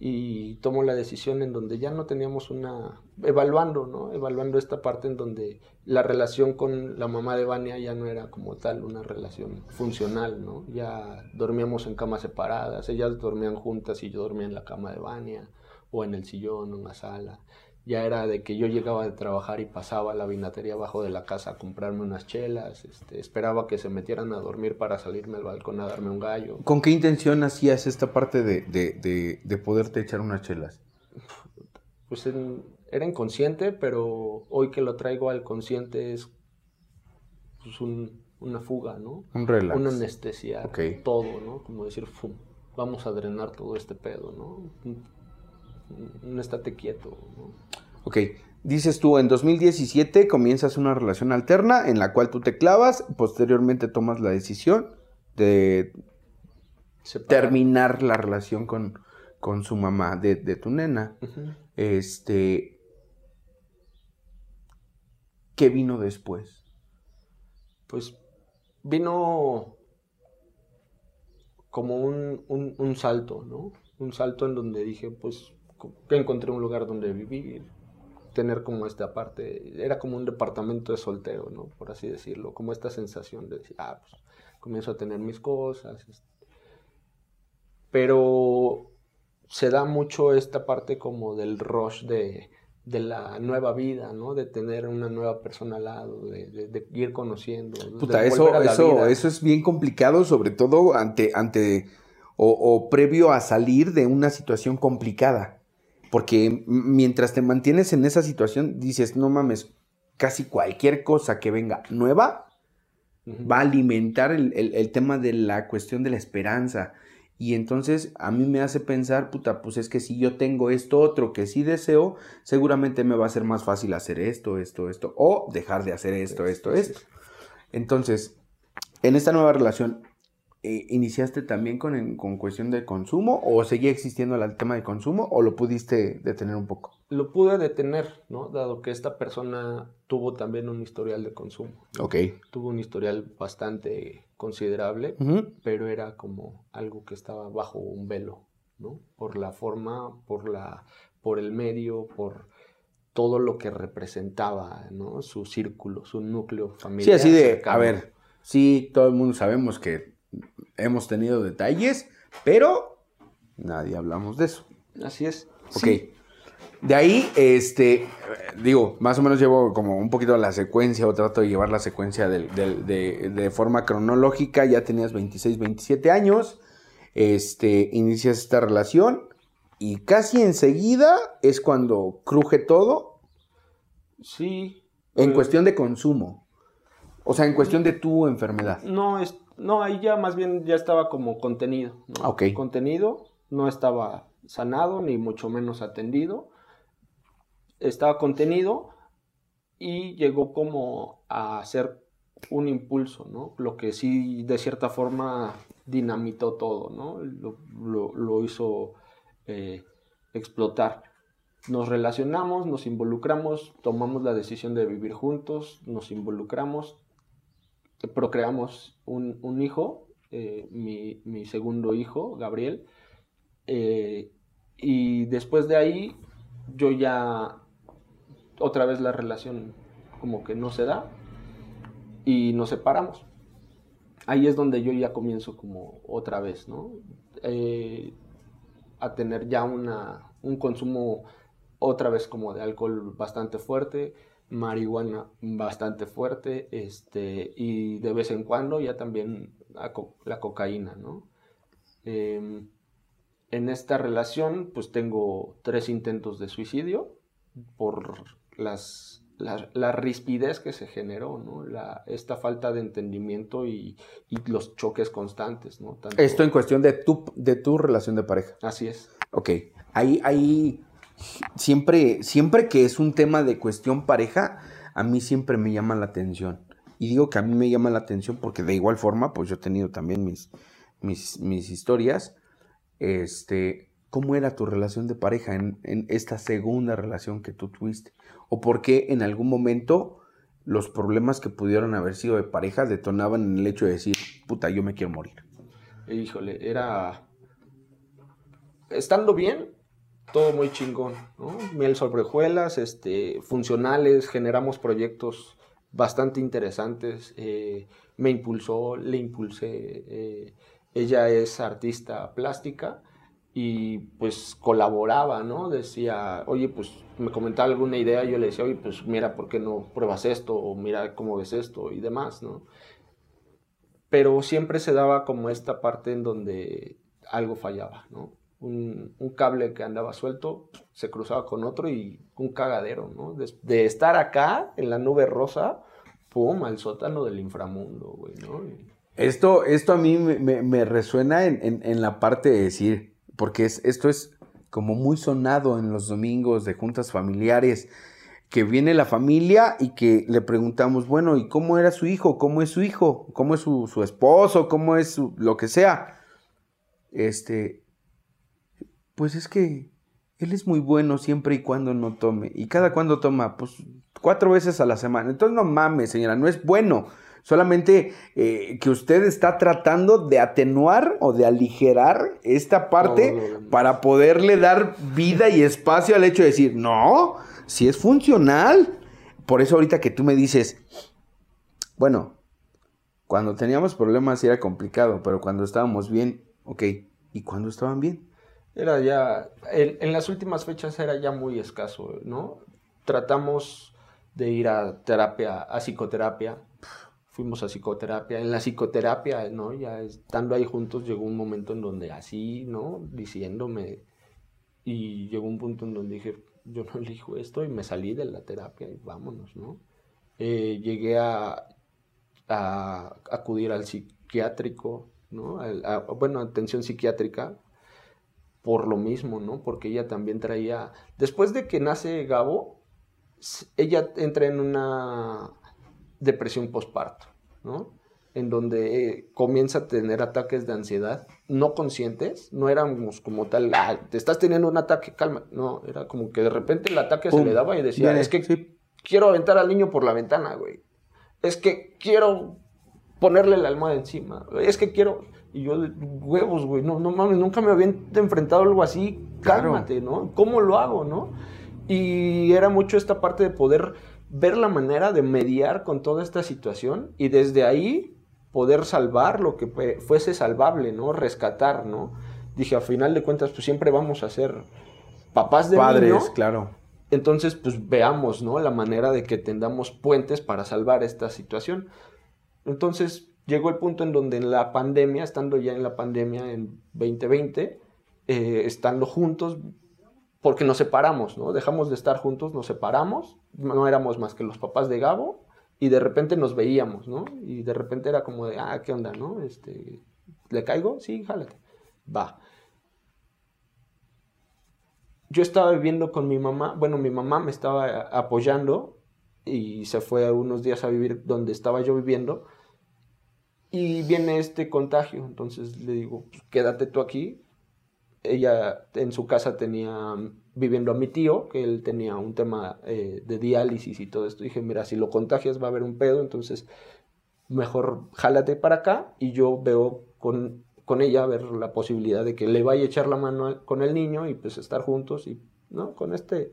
y tomo la decisión en donde ya no teníamos una evaluando, ¿no? Evaluando esta parte en donde la relación con la mamá de Vania ya no era como tal una relación funcional, ¿no? Ya dormíamos en camas separadas, ellas dormían juntas y yo dormía en la cama de Vania o en el sillón o en la sala ya era de que yo llegaba de trabajar y pasaba a la vinatería abajo de la casa a comprarme unas chelas, este, esperaba que se metieran a dormir para salirme al balcón a darme un gallo. ¿Con qué intención hacías esta parte de, de, de, poderte echar unas chelas? Pues era inconsciente, pero hoy que lo traigo al consciente es pues, una fuga, ¿no? Un relax. Una anestesia, todo, ¿no? Como decir, vamos a drenar todo este pedo, ¿no? No estate quieto. Ok, dices tú, en 2017 comienzas una relación alterna en la cual tú te clavas, posteriormente tomas la decisión de terminar la relación con, con su mamá de, tu nena. Este. ¿Qué vino después? Pues vino como un, un salto, ¿no? Un salto en donde dije, pues encontré un lugar donde vivir, tener como esta parte, era como un departamento de soltero, ¿no? Por así decirlo, como esta sensación de decir, ah, pues comienzo a tener mis cosas. Pero se da mucho esta parte como del rush de, de la nueva vida, ¿no? De tener una nueva persona al lado, de, ir conociendo. Puta, eso, eso, eso es bien complicado, sobre todo ante, ante o previo a salir de una situación complicada. Porque mientras te mantienes en esa situación, dices, no mames, casi cualquier cosa que venga nueva va a alimentar el, tema de la cuestión de la esperanza. Y entonces a mí me hace pensar, puta, pues es que si yo tengo esto otro que sí deseo, seguramente me va a ser más fácil hacer esto, esto, esto, o dejar de hacer esto, esto, esto. Entonces, en esta nueva relación, eh, ¿iniciaste también con, con cuestión de consumo o seguía existiendo el tema de consumo o lo pudiste detener un poco? Lo pude detener, ¿no? Dado que esta persona tuvo también un historial de consumo. Ok. Tuvo un historial bastante considerable, pero era como algo que estaba bajo un velo, ¿no? Por la forma, por, la, por el medio, por todo lo que representaba, ¿no? Su círculo, su núcleo familiar. Sí, así de, a ver, sí, todo el mundo sabemos que hemos tenido detalles, pero nadie hablamos de eso. Así es. Ok. De ahí, este, digo, más o menos llevo como un poquito la secuencia o trato de llevar la secuencia de, forma cronológica. Ya tenías 26, 27 años, este, inicias esta relación y casi enseguida es cuando cruje todo. Sí. En pues, cuestión de consumo. O sea, en cuestión de tu enfermedad. No, es, no, ahí ya más bien ya estaba como contenido. Contenido, no estaba sanado ni mucho menos atendido. Estaba contenido y llegó como a ser un impulso, ¿no? Lo que sí de cierta forma dinamitó todo, ¿no? Lo, lo- lo hizo eh, explotar. Nos relacionamos, nos involucramos, tomamos la decisión de vivir juntos, nos involucramos, procreamos un, un hijo, eh, mi, mi segundo hijo, Gabriel, eh, y después de ahí yo ya otra vez la relación como que no se da y nos separamos. Ahí es donde yo ya comienzo como otra vez, ¿no? Eh, a tener ya una, un consumo otra vez como de alcohol bastante fuerte, marihuana bastante fuerte, este, y de vez en cuando ya también la, co- la cocaína, ¿no? Em, en esta relación, pues tengo tres intentos de suicidio por las, la, la rispidez que se generó, ¿no? La, esta falta de entendimiento y, y los choques constantes, ¿no? Tanto- Esto en cuestión de tu, de tu relación de pareja. Así es. Ok, ahí, ahí, siempre, siempre que es un tema de cuestión pareja, a mí siempre me llama la atención. Y digo que a mí me llama la atención porque de igual forma, pues yo he tenido también mis, mis, historias. Este, ¿cómo era tu relación de pareja en, en esta segunda relación que tú tuviste? ¿O por qué en algún momento los problemas que pudieron haber sido de pareja detonaban en el hecho de decir, puta, yo me quiero morir? Híjole, era. Estando bien, todo muy chingón, ¿no? Miel sobre hojuelas, este, funcionales, generamos proyectos bastante interesantes. eh, me impulsó, le impulsé. eh, ella es artista plástica y pues colaboraba, ¿no? Decía, oye, pues me comentaba alguna idea, yo le decía, oye, pues mira, ¿por qué no pruebas esto? O mira cómo ves esto y demás, ¿no? pero siempre se daba como esta parte en donde algo fallaba, ¿no? Un, cable que andaba suelto se cruzaba con otro y un cagadero, ¿no? De, estar acá en la nube rosa, pum, al sótano del inframundo, güey, ¿no? Esto, esto a mí me, resuena en, la parte de decir, porque es, esto es como muy sonado en los domingos de juntas familiares, que viene la familia y que le preguntamos, bueno, ¿y cómo era su hijo? ¿Cómo es su hijo? ¿Cómo es su, esposo? ¿Cómo es lo que sea? Este, pues es que él es muy bueno siempre y cuando no tome. ¿Y cada cuando toma? Pues cuatro veces a la semana. Entonces no mames, señora, no es bueno. Solamente eh, que usted está tratando de atenuar o de aligerar esta parte para poderle dar vida y espacio al hecho de decir, no, si es funcional. Por eso ahorita que tú me dices, bueno, cuando teníamos problemas era complicado, pero cuando estábamos bien, ok, ¿y cuando estaban bien? Era ya, en, las últimas fechas era ya muy escaso, ¿no? Tratamos de ir a terapia, a psicoterapia, fuimos a psicoterapia, en la psicoterapia, ¿no? Ya estando ahí juntos llegó un momento en donde así, ¿no? Diciéndome, y llegó un punto en donde dije, yo no elijo esto y me salí de la terapia y vámonos, ¿no? Eh, llegué a, a acudir al psiquiátrico, ¿no? Al- a- bueno, atención psiquiátrica, por lo mismo, ¿no? Porque ella también traía, después de que nace Gabo, ella entra en una depresión postparto, ¿no? En donde eh, comienza a tener ataques de ansiedad no conscientes, no éramos como tal, ah, te estás teniendo un ataque, calma, no, era como que de repente el ataque se le daba y decía, es que sí. quiero aventar al niño por la ventana, güey. Es que quiero ponerle la almohada encima. Es que quiero. Y yo, huevos, güey. No, no mames, nunca me había enfrentado a algo así. Claro. Cálmate, ¿no? ¿Cómo lo hago, no? Y era mucho esta parte de poder ver la manera de mediar con toda esta situación y desde ahí poder salvar lo que fue- fuese salvable, ¿no? Rescatar, ¿no? Dije, a final de cuentas, pues siempre vamos a ser papás de Padres, niño. claro. Entonces, pues veamos, ¿no? La manera de que tendamos puentes para salvar esta situación. Entonces, llegó el punto en donde en la pandemia, estando ya en la pandemia en 2020, eh, estando juntos, porque nos separamos, ¿no? Dejamos de estar juntos, nos separamos, no éramos más que los papás de Gabo, y de repente nos veíamos, ¿no? Y de repente era como de, ah, ¿qué onda, no? Este, ¿Le caigo? Sí, jálate. Va. Yo estaba viviendo con mi mamá, bueno, mi mamá me estaba apoyando y se fue unos días a vivir donde estaba yo viviendo y viene este contagio, entonces le digo, pues, quédate tú aquí. Ella en su casa tenía viviendo a mi tío, que él tenía un tema eh, de diálisis y todo esto. Dije, mira, si lo contagias va a haber un pedo, entonces mejor jálate para acá y yo veo con, con ella a ver la posibilidad de que le vaya a echar la mano con el niño y pues estar juntos y, ¿no? Con este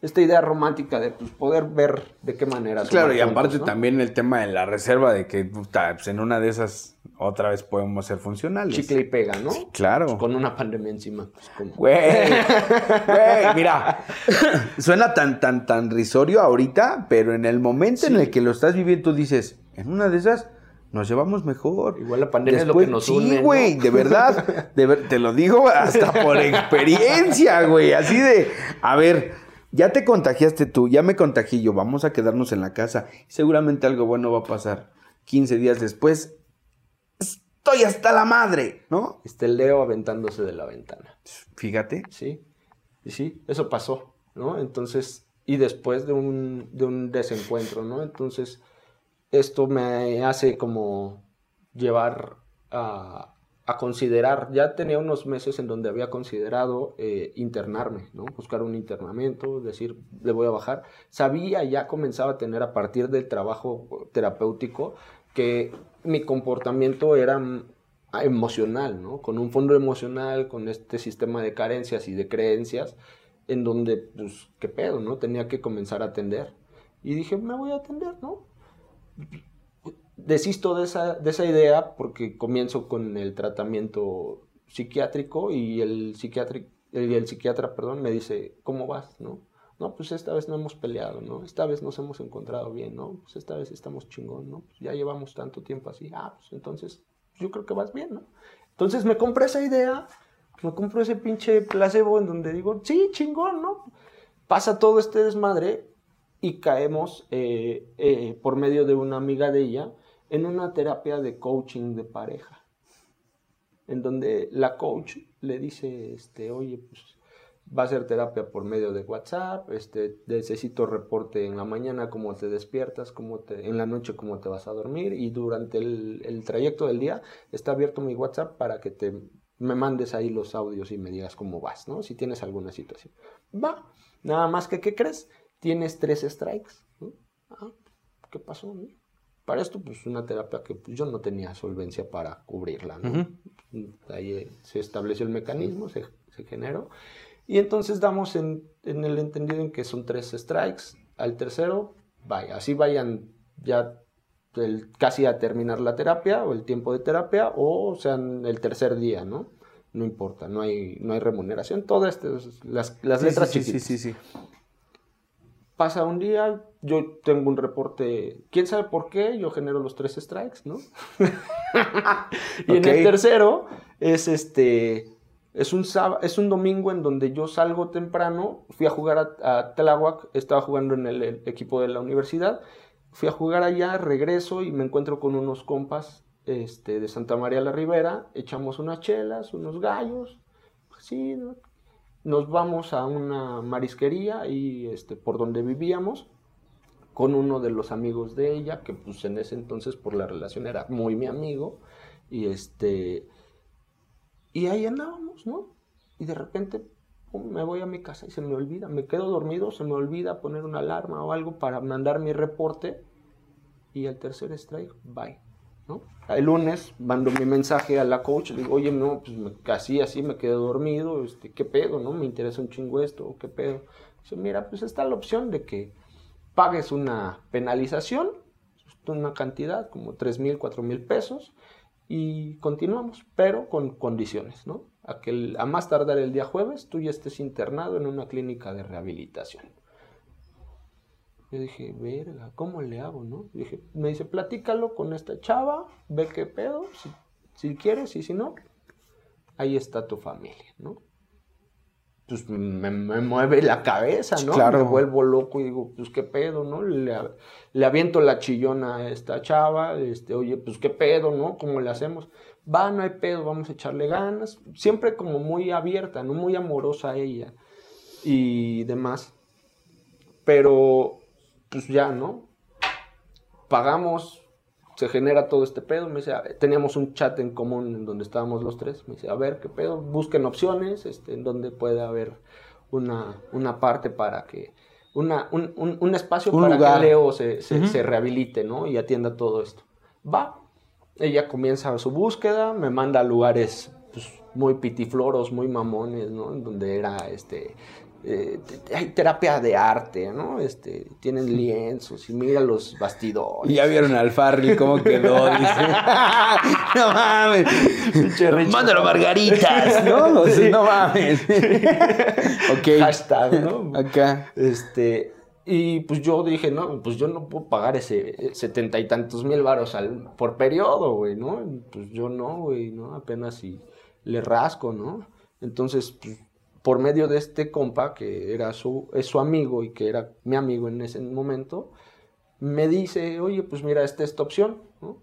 esta idea romántica de pues, poder ver de qué manera. Claro, y aparte también el tema de la reserva, de que pues, en una de esas otra vez podemos ser funcionales. Chicle y pega, ¿no? claro. Pues, con una pandemia encima. Pues, güey, [LAUGHS] güey, mira, suena tan, tan, tan risorio ahorita, pero en el momento en el que lo estás viviendo, tú dices, en una de esas nos llevamos mejor. Igual la pandemia es lo que nos une. Sí, güey, de verdad, te lo digo hasta por [LAUGHS] experiencia, güey, así de, a ver ya te contagiaste tú, ya me contagié yo, vamos a quedarnos en la casa. Seguramente algo bueno va a pasar. 15 días después, estoy hasta la madre, ¿no? Está el Leo aventándose de la ventana. Fíjate. Sí, sí, eso pasó, ¿no? Entonces, y después de un, de un desencuentro, ¿no? Entonces, esto me hace como llevar a, a considerar, ya tenía unos meses en donde había considerado eh, internarme, ¿no? buscar un internamiento, decir, le voy a bajar. Sabía, ya comenzaba a tener a partir del trabajo terapéutico que mi comportamiento era mm, emocional, ¿no? con un fondo emocional, con este sistema de carencias y de creencias, en donde, pues, qué pedo, ¿no? Tenía que comenzar a atender. Y dije, me voy a atender, ¿no? Desisto de esa, de esa idea porque comienzo con el tratamiento psiquiátrico y el, psiquiátrico, el, el psiquiatra perdón, me dice, ¿cómo vas? ¿No? no, pues esta vez no hemos peleado, ¿no? Esta vez nos hemos encontrado bien, ¿no? Pues esta vez estamos chingón, ¿no? Pues ya llevamos tanto tiempo así, ah, pues entonces yo creo que vas bien, ¿no? Entonces me compré esa idea, me compro ese pinche placebo en donde digo, sí, chingón, ¿no? Pasa todo este desmadre y caemos eh, eh, por medio de una amiga de ella en una terapia de coaching de pareja, en donde la coach le dice, este, oye, pues va a ser terapia por medio de WhatsApp, este, necesito reporte en la mañana cómo te despiertas, cómo en la noche cómo te vas a dormir y durante el, el trayecto del día está abierto mi WhatsApp para que te me mandes ahí los audios y me digas cómo vas, ¿no? Si tienes alguna situación. Va, nada más que, ¿qué crees? Tienes tres strikes, ¿no? Ah, ¿qué pasó? Para esto, pues una terapia que pues, yo no tenía solvencia para cubrirla, ¿no? Ahí eh, se estableció el mecanismo, se, generó. Y entonces damos en, el entendido en que son tres strikes. Al tercero, vaya, así vayan ya casi a terminar la terapia o el tiempo de terapia o sean el tercer día, ¿no? No importa, no hay, no hay remuneración. Todas estas, las, las letras sí, sí, sí, sí, Pasa un día, yo tengo un reporte, quién sabe por qué, yo genero los tres strikes, ¿no? [LAUGHS] y en el tercero es este, es un, es un domingo en donde yo salgo temprano, fui a jugar a, a Tláhuac, estaba jugando en el, equipo de la universidad, fui a jugar allá, regreso y me encuentro con unos compas este, de Santa María la Ribera, echamos unas chelas, unos gallos, sí, ¿no? nos vamos a una marisquería y este, por donde vivíamos con uno de los amigos de ella, que pues en ese entonces por la relación era muy mi amigo, y este, y ahí andábamos, ¿no? Y de repente me voy a mi casa y se me olvida, me quedo dormido, se me olvida poner una alarma o algo para mandar mi reporte, y el tercer strike, bye. El lunes mando mi mensaje a la coach, le digo, oye, no, pues casi así me quedé dormido, este, ¿qué pedo, no? Me interesa un chingo esto, ¿qué pedo? Dice, mira, pues está la opción de que pagues una penalización, una cantidad como 3 mil, 4 mil pesos, y continuamos, pero con condiciones, ¿no? A que a más tardar el día jueves tú ya estés internado en una clínica de rehabilitación. Yo dije, verga, ¿cómo le hago, no? dije, me dice, platícalo con esta chava, ve qué pedo, si quieres y si no, ahí está tu familia, ¿no? Pues me, me mueve la cabeza, ¿no? Claro. Me vuelvo loco y digo, pues qué pedo, ¿no? Le, le aviento la chillona a esta chava, este, oye, pues qué pedo, ¿no? ¿Cómo le hacemos? Va, no hay pedo, vamos a echarle ganas. Siempre como muy abierta, ¿no? Muy amorosa ella y demás. Pero, pues ya, ¿no? Pagamos, se genera todo este pedo. Me dice, teníamos un chat en común en donde estábamos los tres. Me dice, a ver, ¿qué pedo? Busquen opciones, este, en donde puede haber una, una parte para que, una, un, un- un espacio Un para lugar. que Leo se, se rehabilite, ¿no? Y atienda todo esto. Va, ella comienza su búsqueda, me manda a lugares pues, muy pitifloros, muy mamones, ¿no? En donde era, este, eh, hay terapia de arte, ¿no? Este, tienen lienzos y mira los bastidores. Y ya vieron al Farrell cómo quedó, dice. [LAUGHS] no mames. Mándalo margaritas, ¿no? [LAUGHS] O sea, no mames. [LAUGHS] ok. Hashtag, ¿no? Acá. Este, y pues yo dije, no, pues yo no puedo pagar ese setenta y tantos mil varos al, por periodo, güey, ¿no? Pues yo no, güey, ¿no? Apenas si le rasco, ¿no? Entonces, pues, por medio de este compa, que era su, es su amigo y que era mi amigo en ese momento, me dice, oye, pues mira, esta es esta opción, ¿no?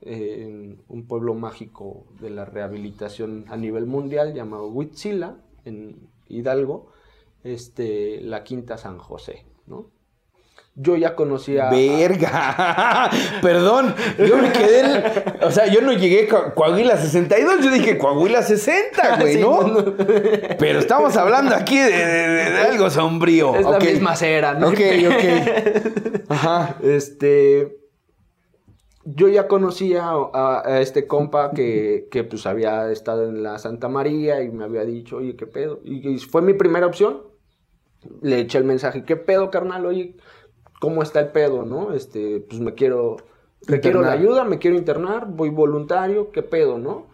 En un pueblo mágico de la rehabilitación a nivel mundial llamado Huitzila, en Hidalgo, este, la Quinta San José, ¿no? Yo ya conocía... Verga. [LAUGHS] Perdón, yo me quedé. en- o sea, yo no llegué a Coahuila 62, yo dije Coahuila 60, [LAUGHS] güey, Sí, ¿no? no. Pero estamos hablando aquí de, de- de- de algo sombrío. Es la Ok. misma cera, ¿no? Ok, [LAUGHS] ok. Ajá. Este. Yo ya conocía a, a este compa que, que, pues había estado en la Santa María y me había dicho, oye, ¿qué pedo? Y, y fue mi primera opción. Le eché el mensaje, ¿qué pedo, carnal? Oye, ¿cómo está el pedo, no? Este, pues me quiero, requiero la ayuda, me quiero internar, voy voluntario, ¿qué pedo, no?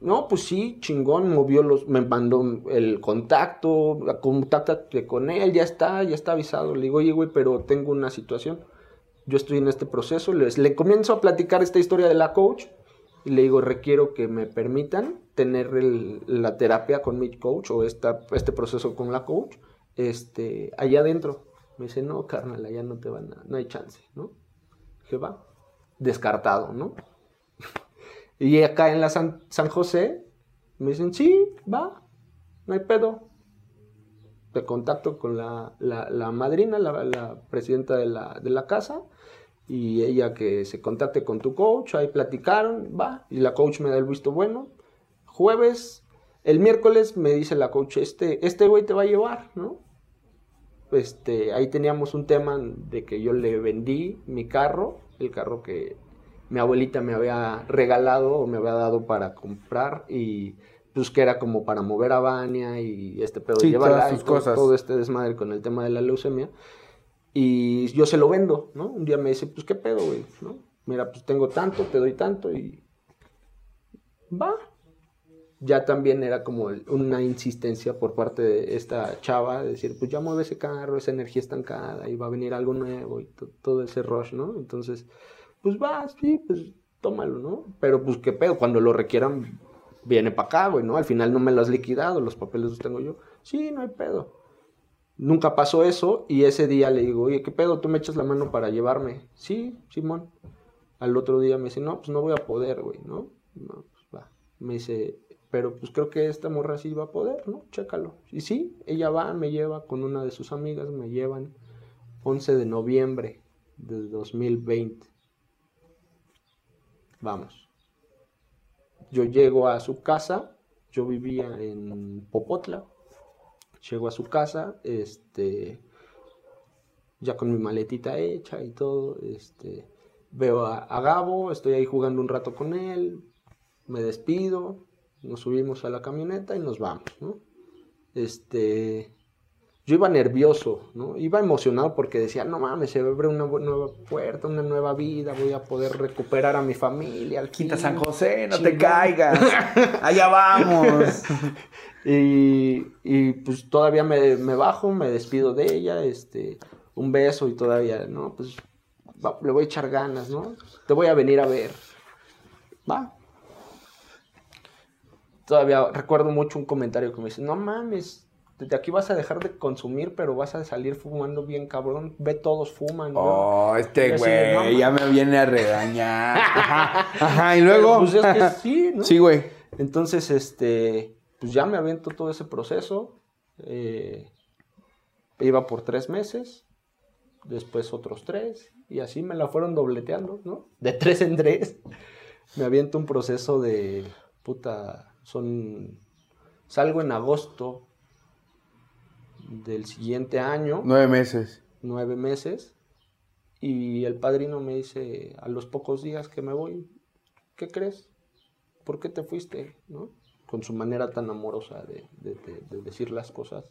No, pues sí, chingón, movió los, me mandó el contacto, contáctate con él, ya está, ya está avisado. Le digo, oye, güey, pero tengo una situación. Yo estoy en este proceso, les, le comienzo a platicar esta historia de la coach y le digo, requiero que me permitan tener el- la terapia con mi coach o esta, este proceso con la coach este, allá adentro. Me dice, no, carnal, allá no te van a, no hay chance, ¿no? Dije, va, descartado, ¿no? [LAUGHS] Y acá en la San, San José me dicen, sí, va, no hay pedo. Te contacto con la, la- madrina, la, la presidenta de la, de la casa, y ella que se contacte con tu coach, ahí platicaron, va, y la coach me da el visto bueno. Jueves, el miércoles me dice la coach, este, este güey te va a llevar, ¿no? Este, ahí teníamos un tema de que yo le vendí mi carro, el carro que mi abuelita me había regalado o me había dado para comprar y pues que era como para mover a Vania y este pedo de Sí, llevarla todas y todo, cosas. todo este desmadre con el tema de la leucemia y yo se lo vendo, ¿no? Un día me dice, pues qué pedo, güey, ¿no? Mira, pues tengo tanto, te doy tanto y va. Ya también era como una insistencia por parte de esta chava de decir, pues ya mueve ese carro, esa energía estancada y va a venir algo nuevo y to- todo ese rush, ¿no? Entonces, pues va, sí, pues tómalo, ¿no? Pero pues qué pedo, cuando lo requieran, viene para acá, güey, ¿no? Al final no me lo has liquidado, los papeles los tengo yo. Sí, no hay pedo. Nunca pasó eso y ese día le digo, oye, ¿qué pedo? ¿Tú me echas la mano para llevarme? Sí, Simón. Al otro día me dice, no, pues no voy a poder, güey, ¿no? No, pues va. Me dice, pero pues creo que esta morra sí va a poder, ¿no? Chécalo. Y sí, ella va, me lleva con una de sus amigas, me llevan 11 de noviembre de 2020. Vamos. Yo llego a su casa, yo vivía en Popotla, llego a su casa, este, ya con mi maletita hecha y todo, este, veo a, a Gabo, estoy ahí jugando un rato con él, me despido, nos subimos a la camioneta y nos vamos, ¿no? Este, yo iba nervioso, ¿no? Iba emocionado porque decía, no mames, se abre una nueva puerta, una nueva vida, voy a poder recuperar a mi familia, al Quinta San José, no te chingón". caigas. [LAUGHS] Allá vamos. Y, y, pues todavía me, me bajo, me despido de ella, este, un beso y todavía, ¿no? Pues va- le voy a echar ganas, ¿no? Te voy a venir a ver. Va. Todavía recuerdo mucho un comentario que me dice, no mames, de aquí vas a dejar de consumir, pero vas a salir fumando bien cabrón. Ve, todos fuman. ¿no? Oh, este güey no, ya me viene a regañar. [LAUGHS] Ajá, ajá, y luego. Pues es que sí, ¿no? Sí, güey. Entonces, este, pues ya me aviento todo ese proceso. eh, iba por tres meses, después otros tres, y así me la fueron dobleteando, ¿no? De tres en tres. Me aviento un proceso de, puta, son, salgo en agosto del siguiente año, Nueve meses. nueve meses, y el padrino me dice, a los pocos días que me voy, ¿qué crees? ¿Por qué te fuiste? ¿No? Con su manera tan amorosa de, de- de- de decir las cosas.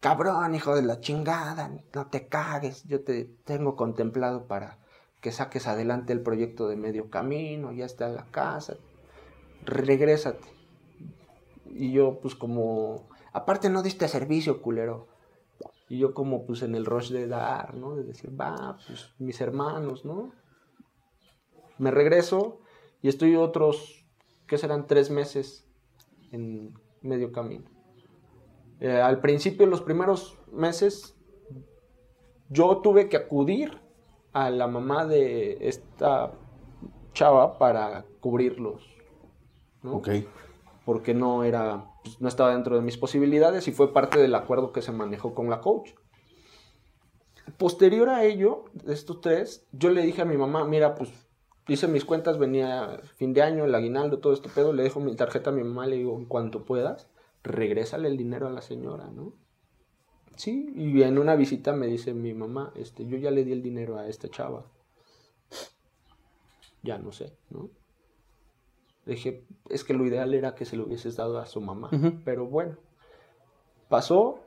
Cabrón, hijo de la chingada, no te cagues, yo te tengo contemplado para que saques adelante el proyecto de medio camino, ya está la casa, regrésate. Y yo, pues como, aparte no diste servicio, culero. Y yo como, pues en el rush de dar, ¿no? De decir, va, pues mis hermanos, ¿no? Me regreso y estoy otros, ¿qué serán? Tres meses en medio camino. Eh, al principio, los primeros meses, yo tuve que acudir a la mamá de esta chava para cubrirlos. ¿No? Ok. porque no era, pues, no estaba dentro de mis posibilidades y fue parte del acuerdo que se manejó con la coach. Posterior a ello, de estos tres, yo le dije a mi mamá, mira, pues hice mis cuentas, venía fin de año, el aguinaldo, todo este pedo, le dejo mi tarjeta a mi mamá, le digo, en cuanto puedas, regrésale el dinero a la señora, ¿no? Sí, y en una visita me dice mi mamá, este, yo ya le di el dinero a esta chava. Ya no sé, ¿no? Le dije, es que lo ideal era que se lo hubieses dado a su mamá. Pero bueno, pasó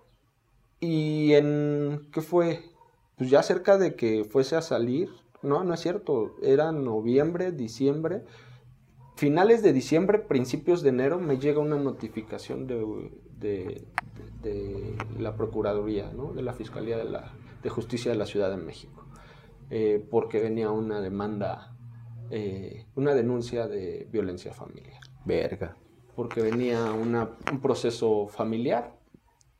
y en, ¿qué fue? Pues ya cerca de que fuese a salir, no, no es cierto, era noviembre, diciembre, finales de diciembre, principios de enero, me llega una notificación de, de- de la Procuraduría, ¿no? De la Fiscalía de, la, de Justicia de la Ciudad de México, eh, porque venía una demanda, eh, una denuncia de violencia familiar Verga. porque venía una- un proceso familiar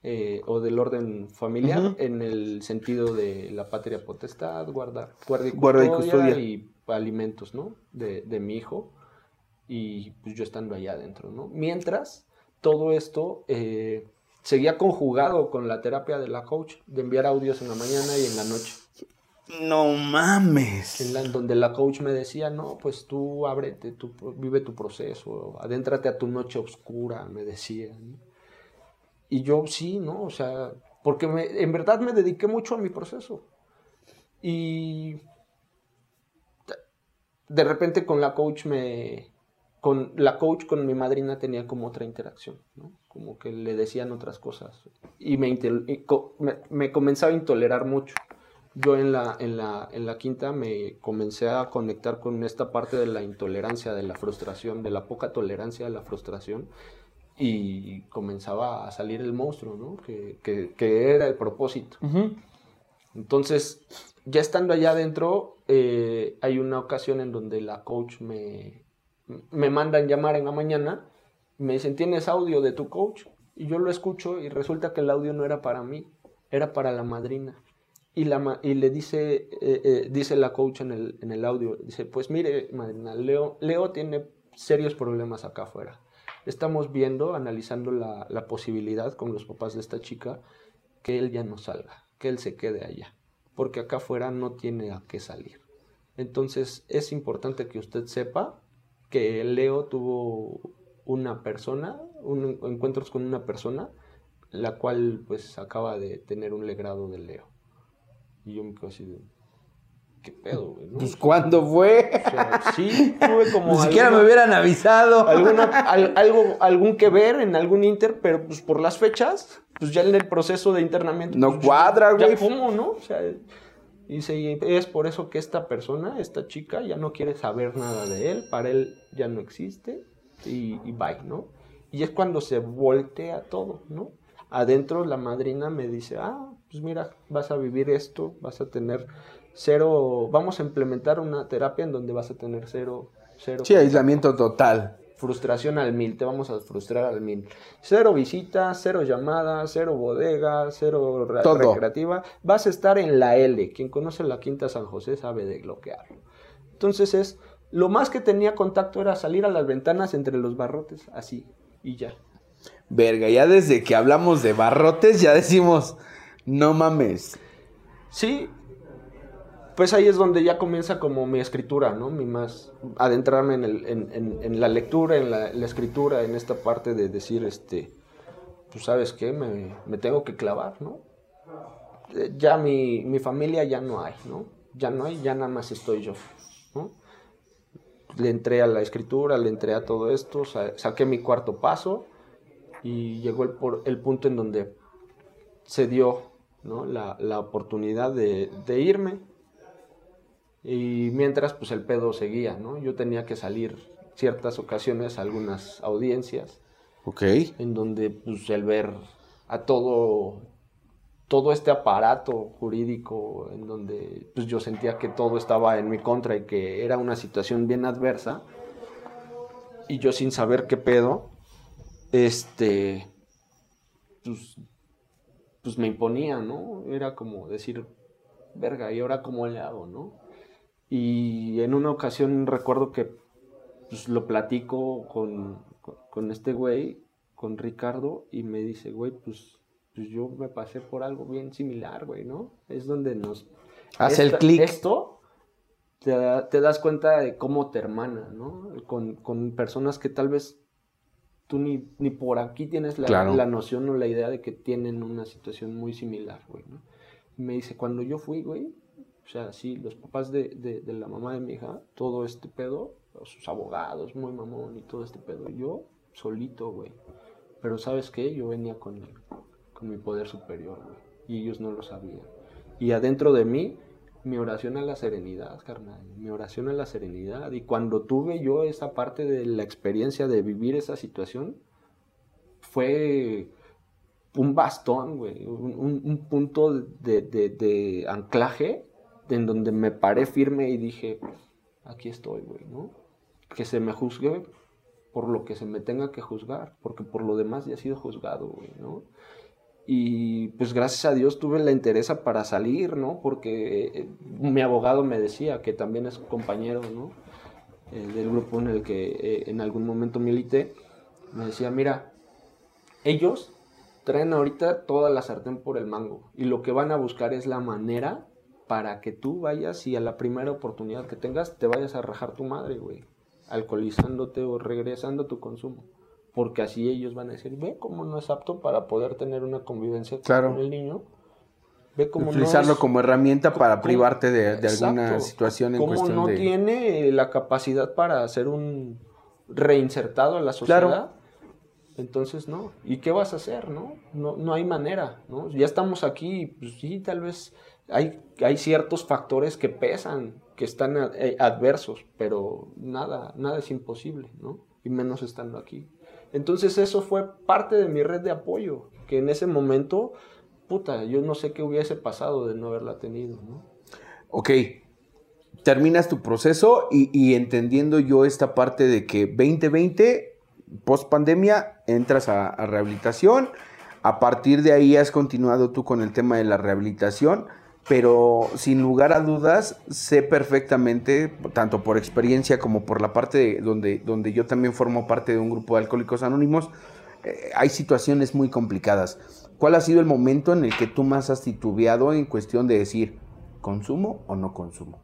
eh, o del orden familiar en el sentido de la patria potestad, guarda, guarda y Guarda y custodia, custodia. y alimentos, ¿no? De, de mi hijo y pues yo estando allá adentro, ¿no? Mientras todo esto eh, seguía conjugado con la terapia de la coach, de enviar audios en la mañana y en la noche. No mames. En la- donde la coach me decía, no, pues tú ábrete, tú vive tu proceso, adéntrate a tu noche oscura, me decía. Y yo sí, ¿no? O sea, porque me- en verdad me dediqué mucho a mi proceso. Y de- repente con la coach me... Con la coach, con mi madrina tenía como otra interacción, ¿no? Como que le decían otras cosas. Y me, me comenzaba a intolerar mucho yo en la, en, la, en la quinta me comencé a conectar con esta parte de la intolerancia, de la frustración, de la poca tolerancia a la frustración y comenzaba a salir el monstruo, ¿no? Que, que- que era el propósito. Entonces, ya estando allá adentro, eh, hay una ocasión en donde la coach me, me mandan llamar en la mañana me dicen, ¿tienes audio de tu coach? Y yo lo escucho y resulta que el audio no era para mí, era para la madrina. Y, le dice, eh, eh, dice la coach en el, en el audio, dice, pues mire, madrina, Leo, Leo tiene serios problemas acá afuera. Estamos viendo, analizando la, la posibilidad con los papás de esta chica, que él ya no salga, que él se quede allá, porque acá afuera no tiene a qué salir. Entonces es importante que usted sepa que Leo tuvo una persona, un, encuentros con una persona, la cual pues acaba de tener un legrado de Leo. Y yo me quedo así de, ¿qué pedo, güey? no? Pues ¿cuándo fue? O sea, sí, tuve como Ni siquiera alguna- me hubieran avisado. alguna- al- algo, algún que ver en algún inter, pero pues por las fechas, pues ya en el proceso de internamiento. No pues, cuadra, ya güey. cómo, ¿no? O sea, dice, y es por eso que esta persona, esta chica, ya no quiere saber nada de él, para él ya no existe, y, y bye, ¿no? Y es cuando se voltea todo, ¿no? Adentro la madrina me dice, ah, pues mira, vas a vivir esto, vas a tener cero, vamos a implementar una terapia en donde vas a tener cero, cero Sí, aislamiento total. frustración al mil, te vamos a frustrar al mil. Cero visitas, cero llamadas, cero bodega, cero recreativa. Vas a estar en la L. Quien conoce la Quinta San José sabe de bloquearlo. Entonces es, lo más que tenía contacto era salir a las ventanas entre los barrotes, así, y ya. Verga, ya desde que hablamos de barrotes ya decimos, no mames. Sí, pues ahí es donde ya comienza como mi escritura, ¿no? Mi más, adentrarme en, el, en, la lectura, en la, escritura, en esta parte de decir, este, pues sabes qué, me, tengo que clavar, ¿no? Eh, ya mi, mi, familia ya no hay, ¿no? Ya no hay, ya nada más estoy yo. Le entré a la escritura, le entré a todo esto, saqué mi cuarto paso y llegó el, por, el punto en donde se dio ¿no? la, la oportunidad de, de irme y mientras, pues el pedo seguía, ¿no? Yo tenía que salir ciertas ocasiones a algunas audiencias. Ok. En donde, pues, el ver a todo, todo este aparato jurídico, en donde, pues, yo sentía que todo estaba en mi contra y que era una situación bien adversa. Y yo sin saber qué pedo, este, pues, pues me imponía, ¿no? Era como decir, verga, ¿y ahora cómo le hago, no? Y en una ocasión recuerdo que pues, lo platico con, con, este güey, con Ricardo, y me dice, güey, pues, pues yo me pasé por algo bien similar, güey, ¿no? Es donde nos... Hace el clic. Esto te, te, das cuenta de cómo te hermana, ¿no? Con, con personas que tal vez tú ni, ni por aquí tienes la, la, noción o la idea de que tienen una situación muy similar, güey, ¿no? me dice, cuando yo fui, güey, o sea, sí, los papás de, de, la mamá de mi hija, todo este pedo, sus abogados, muy mamón y todo este pedo. Yo solito, güey. Pero ¿sabes qué? Yo venía con, con mi poder superior, güey. Y ellos no lo sabían. Y adentro de mí, mi oración a la serenidad, carnal. Mi oración a la serenidad. Y cuando tuve yo esa parte de la experiencia de vivir esa situación, fue un bastón, güey. Un, un, punto de, anclaje en donde me paré firme y dije, aquí estoy, güey, ¿no? Que se me juzgue por lo que se me tenga que juzgar, porque por lo demás ya he sido juzgado, ¿no? Y pues gracias a Dios tuve la interés para salir, ¿no? Porque eh, mi abogado me decía, que también es compañero, ¿no? Eh, del grupo en el que eh, en algún momento milité, me decía, mira, ellos traen ahorita toda la sartén por el mango y lo que van a buscar es la manera para que tú vayas y a la primera oportunidad que tengas te vayas a rajar tu madre, güey, alcoholizándote o regresando tu consumo. Porque así ellos van a decir, ve cómo no es apto para poder tener una convivencia con el niño. Ve cómo Utilizarlo como herramienta para privarte de, alguna situación en cuestión no tiene la capacidad para ser un reinsertado en la sociedad. Entonces, no. ¿Y qué vas a hacer, no? No, no hay manera, ¿no? Ya estamos aquí, pues sí, tal vez hay, hay ciertos factores que pesan, que están eh, adversos, pero nada, nada es imposible, ¿no? Y menos estando aquí. Entonces eso fue parte de mi red de apoyo, que en ese momento, puta, yo no sé qué hubiese pasado de no haberla tenido, ¿no? Ok, terminas tu proceso y, entendiendo yo esta parte de que 2020, post pandemia, entras a rehabilitación, a partir de ahí has continuado tú con el tema de la rehabilitación pero sin lugar a dudas sé perfectamente, tanto por experiencia como por la parte donde, donde yo también formo parte de un grupo de alcohólicos anónimos, eh, hay situaciones muy complicadas. ¿Cuál ha sido el momento en el que tú más has titubeado en cuestión de decir, ¿consumo o no consumo?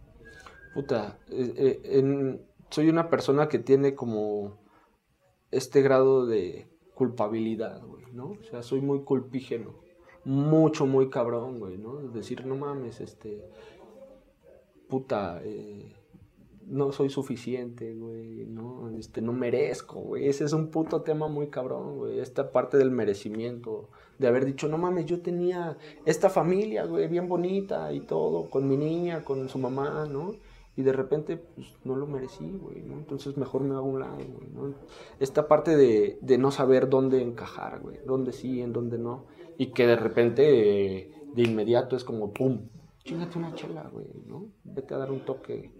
Puta, eh, eh, soy una persona que tiene como este grado de culpabilidad, güey, ¿no? O sea, soy muy culpígeno mucho, muy cabrón, güey, ¿no? Decir, no mames, este, puta, eh, no soy suficiente, güey, ¿no? Este, no merezco, güey. Ese es un puto tema muy cabrón, güey. Esta parte del merecimiento, de haber dicho, no mames, yo tenía esta familia, güey, bien bonita y todo, con mi niña, con su mamá, ¿no? Y de repente, pues, no lo merecí, güey, ¿no? Entonces mejor me hago un lado, güey, ¿no? Esta parte de, de no saber dónde encajar, güey, dónde sí, en dónde no y que de repente, de inmediato es como, ¡pum! Chingate una chela, güey, ¿no? Vete a dar un toque.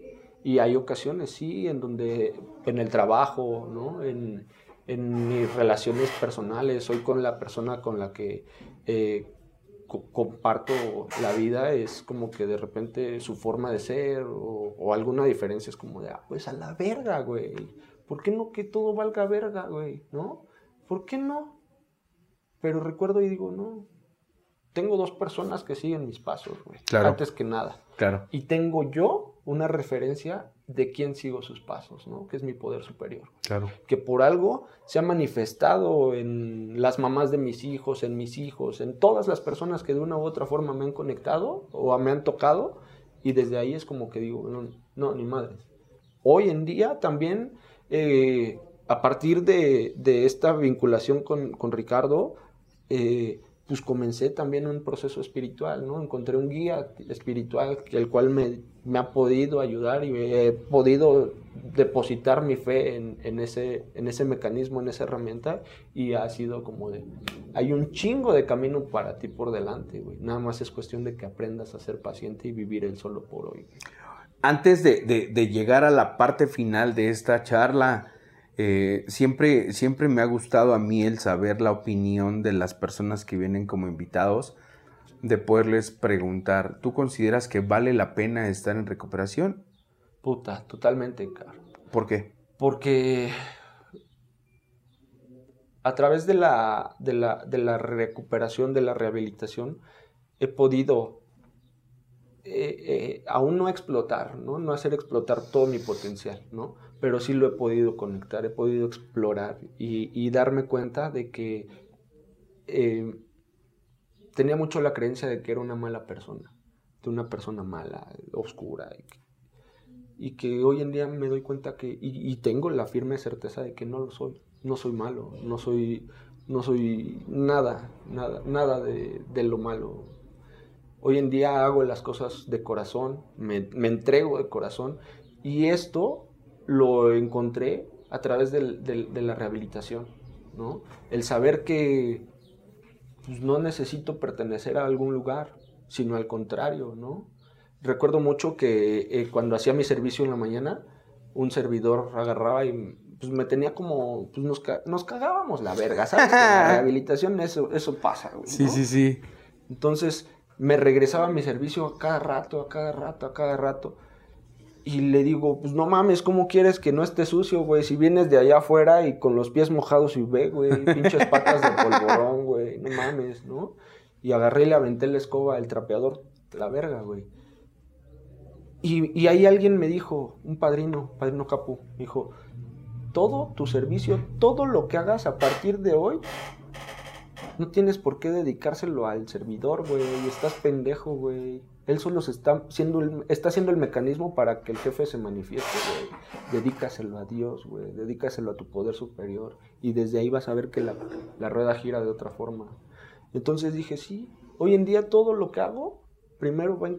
Y hay ocasiones, sí, en donde en el trabajo, ¿no? En, en mis relaciones personales, soy con la persona con la que eh, comparto la vida, es como que de repente su forma de ser o, o, alguna diferencia es como de, ah, pues a la verga, güey. ¿Por qué no que todo valga verga, güey? ¿No? ¿Por qué no? Pero recuerdo y digo, no, tengo dos personas que siguen mis pasos, güey. Claro. Antes que nada. Claro. Y tengo yo una referencia de quién sigo sus pasos, ¿no? Que es mi poder superior. Claro. Que por algo se ha manifestado en las mamás de mis hijos, en mis hijos, en todas las personas que de una u otra forma me han conectado o me han tocado. Y desde ahí es como que digo, no, no ni madre. Hoy en día también, eh, a partir de, de, esta vinculación con, con Ricardo, eh, pues comencé también un proceso espiritual, ¿no? Encontré un guía espiritual, el cual me, me ha podido ayudar y he podido depositar mi fe en, en, ese, en ese mecanismo, en esa herramienta, y ha sido como de, hay un chingo de camino para ti por delante, güey. Nada más es cuestión de que aprendas a ser paciente y vivir el solo por hoy. Antes de, de, de llegar a la parte final de esta charla, eh, siempre, siempre me ha gustado a mí el saber la opinión de las personas que vienen como invitados, de poderles preguntar, ¿tú consideras que vale la pena estar en recuperación? Puta, totalmente, caro. ¿Por qué? Porque a través de la, de la, de la recuperación, de la rehabilitación, he podido eh, eh, aún no explotar, ¿no? No hacer explotar todo mi potencial, ¿no? Pero sí lo he podido conectar, he podido explorar y, darme cuenta de que eh, tenía mucho la creencia de que era una mala persona, de una persona mala, oscura, y que, hoy en día me doy cuenta que, y, tengo la firme certeza de que no lo soy, no soy malo, no soy, no soy nada, nada, nada de, lo malo. Hoy en día hago las cosas de corazón, me, me entrego de corazón, y esto lo encontré a través de la rehabilitación, ¿no? El saber que pues, no necesito pertenecer a algún lugar, sino al contrario, ¿no? Recuerdo mucho que eh, cuando hacía mi servicio en la mañana, un servidor agarraba y pues me tenía como, pues nos, nos cagábamos la verga, ¿sabes? la [LAUGHS] rehabilitación eso, eso pasa, güey. Sí, sí, sí. Entonces me regresaba a mi servicio a cada rato, a cada rato, a cada rato. Y le digo, pues no mames, ¿cómo quieres que no esté sucio, güey? Si vienes de allá afuera y con los pies mojados y ve, güey, pinches patas de polvorón, güey, no mames, ¿no? Y agarré y le aventé la escoba, el trapeador, la verga, güey. Y, y ahí alguien me dijo, un padrino, padrino Capu, me dijo, todo tu servicio, todo lo que hagas a partir de hoy, no tienes por qué dedicárselo al servidor, güey, estás pendejo, güey él solo se está, siendo el, está haciendo el mecanismo para que el jefe se manifieste, güey. Dedícaselo a Dios, güey. Dedícaselo a tu poder superior. Y desde ahí vas a ver que la, rueda gira de otra forma. Entonces dije, sí, hoy en día todo lo que hago, primero va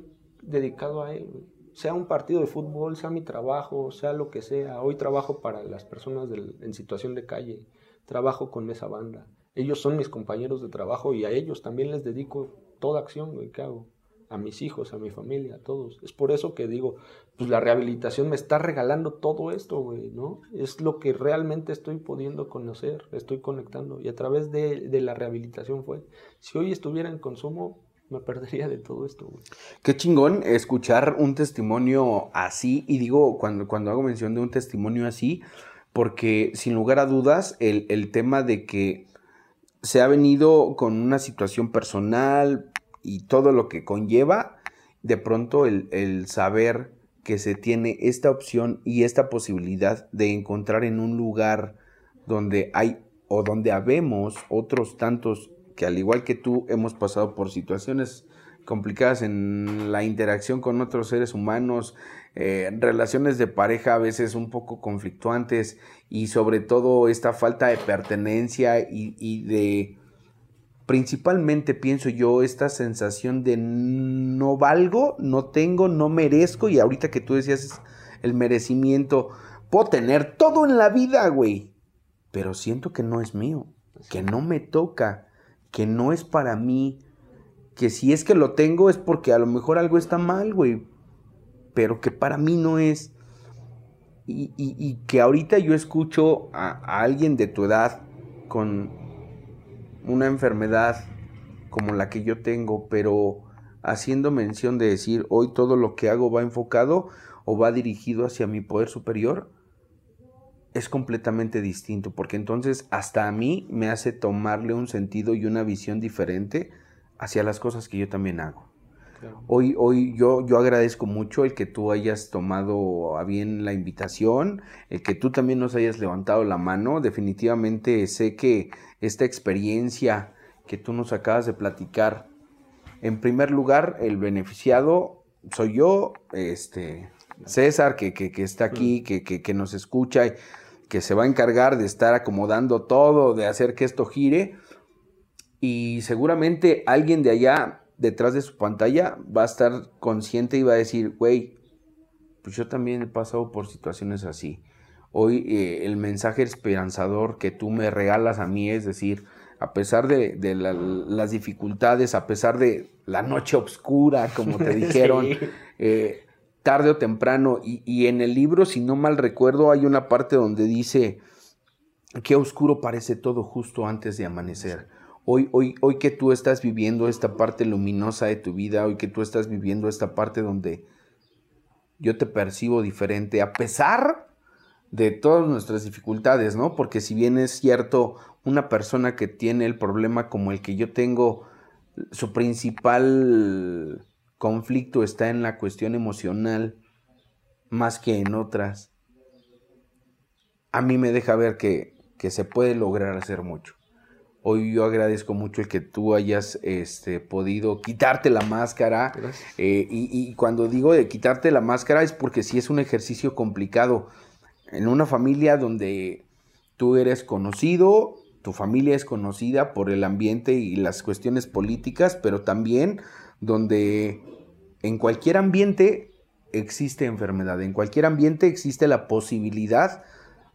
dedicado a él, Sea un partido de fútbol, sea mi trabajo, sea lo que sea. Hoy trabajo para las personas en situación de calle. Trabajo con esa banda. Ellos son mis compañeros de trabajo y a ellos también les dedico toda acción, güey, que hago a mis hijos, a mi familia, a todos. Es por eso que digo, pues la rehabilitación me está regalando todo esto, güey, ¿no? Es lo que realmente estoy pudiendo conocer, estoy conectando. Y a través de, la rehabilitación fue, si hoy estuviera en consumo, me perdería de todo esto, güey. Qué chingón escuchar un testimonio así, y digo, cuando, cuando hago mención de un testimonio así, porque sin lugar a dudas, el, el tema de que se ha venido con una situación personal, y todo lo que conlleva, de pronto el, saber que se tiene esta opción y esta posibilidad de encontrar en un lugar donde hay o donde habemos otros tantos que al igual que tú hemos pasado por situaciones complicadas en la interacción con otros seres humanos, eh, relaciones de pareja a veces un poco conflictuantes y sobre todo esta falta de pertenencia y de principalmente pienso yo esta sensación de no valgo, no tengo, no merezco y ahorita que tú decías el merecimiento, puedo tener todo en la vida, güey, pero siento que no es mío, que no me toca, que no es para mí, que si es que lo tengo es porque a lo mejor algo está mal, güey, pero que para mí no es. y, que ahorita yo escucho a, alguien de tu edad con una enfermedad como la que yo tengo, pero haciendo mención de decir, hoy todo lo que hago va enfocado o va dirigido hacia mi poder superior, es completamente distinto, porque entonces hasta a mí me hace tomarle un sentido y una visión diferente hacia las cosas que yo también hago. Hoy, hoy yo, yo agradezco mucho el que tú hayas tomado a bien la invitación, el que tú también nos hayas levantado la mano. Definitivamente sé que esta experiencia que tú nos acabas de platicar, en primer lugar, el beneficiado soy yo, este, César, que, que, está aquí, que, que, nos escucha, que se va a encargar de estar acomodando todo, de hacer que esto gire. Y seguramente alguien de allá detrás de su pantalla va a estar consciente y va a decir, güey, pues yo también he pasado por situaciones así. Hoy eh, el mensaje esperanzador que tú me regalas a mí es decir, a pesar de, las dificultades, a pesar de la noche oscura, como te [LAUGHS] dijeron, eh, tarde o temprano, y, y, en el libro, si no mal recuerdo, hay una parte donde dice, qué oscuro parece todo justo antes de amanecer. Hoy, hoy, hoy que tú estás viviendo esta parte luminosa de tu vida, hoy que tú estás viviendo esta parte donde yo te percibo diferente, a pesar de todas nuestras dificultades, ¿no? Porque si bien es cierto, una persona que tiene el problema como el que yo tengo, su principal conflicto está en la cuestión emocional más que en otras, a mí me deja ver que, que se puede lograr hacer mucho. Hoy yo agradezco mucho el que tú hayas este, podido quitarte la máscara. Eh, y, cuando digo de quitarte la máscara es porque sí es un ejercicio complicado. En una familia donde tú eres conocido, tu familia es conocida por el ambiente y las cuestiones políticas, pero también donde en cualquier ambiente existe enfermedad, en cualquier ambiente existe la posibilidad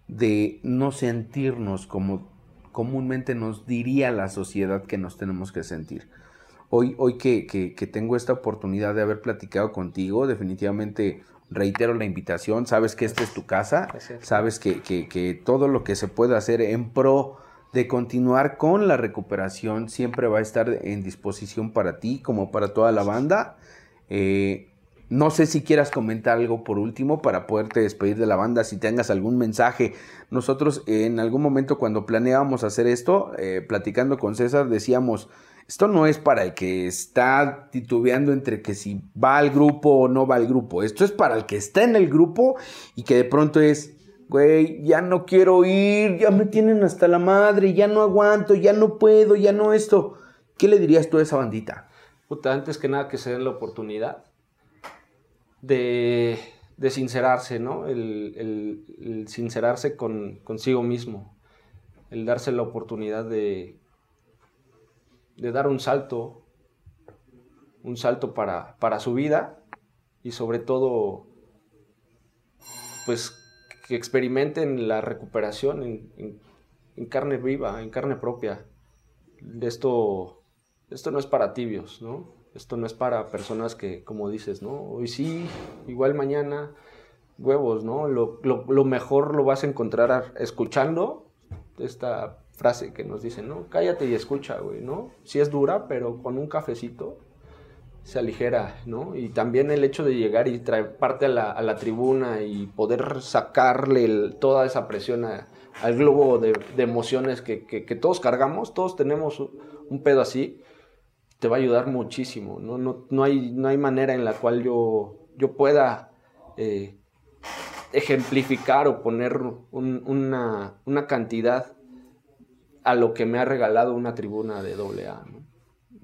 de no sentirnos como comúnmente nos diría la sociedad que nos tenemos que sentir. Hoy, hoy que, que, tengo esta oportunidad de haber platicado contigo, definitivamente reitero la invitación, sabes que esta es tu casa, sabes que, que, todo lo que se puede hacer en pro de continuar con la recuperación siempre va a estar en disposición para ti como para toda la banda. Eh, no sé si quieras comentar algo por último para poderte despedir de la banda, si tengas algún mensaje. Nosotros en algún momento cuando planeábamos hacer esto, eh, platicando con César, decíamos, esto no es para el que está titubeando entre que si va al grupo o no va al grupo. Esto es para el que está en el grupo y que de pronto es, güey, ya no quiero ir, ya me tienen hasta la madre, ya no aguanto, ya no puedo, ya no esto. ¿Qué le dirías tú a esa bandita? Puta, antes que nada que se den la oportunidad de, sincerarse, ¿no? El, sincerarse con, consigo mismo, el darse la oportunidad de, dar un salto, un salto para, para su vida y sobre todo, pues que experimenten la recuperación en, en, carne viva, en carne propia. Esto, esto no es para tibios, ¿no? Esto no es para personas que, como dices, ¿no? Hoy sí, igual mañana, huevos, ¿no? Lo, mejor lo vas a encontrar escuchando esta frase que nos dicen, ¿no? Cállate y escucha, güey, ¿no? Sí es dura, pero con un cafecito se aligera, ¿no? Y también el hecho de llegar y traer parte a la, tribuna y poder sacarle toda esa presión al globo de, emociones que, que, todos cargamos, todos tenemos un pedo así, te va a ayudar muchísimo. No, no, no, hay, no hay manera en la cual yo, yo pueda eh, ejemplificar o poner una, una, cantidad a lo que me ha regalado una tribuna de AA.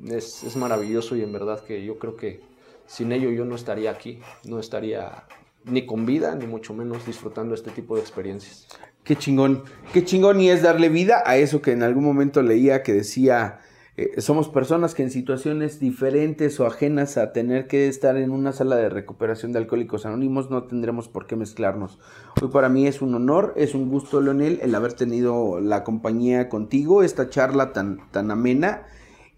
Es, es maravilloso y en verdad que yo creo que sin ello yo no estaría aquí, no estaría ni con vida, ni mucho menos disfrutando este tipo de experiencias. Qué chingón, qué chingón y es darle vida a eso que en algún momento leía que decía eh, somos personas que en situaciones diferentes o ajenas a tener que estar en una sala de recuperación de alcohólicos anónimos no tendremos por qué mezclarnos. Hoy para mí es un honor, es un gusto, Leonel, el haber tenido la compañía contigo, esta charla tan, tan amena.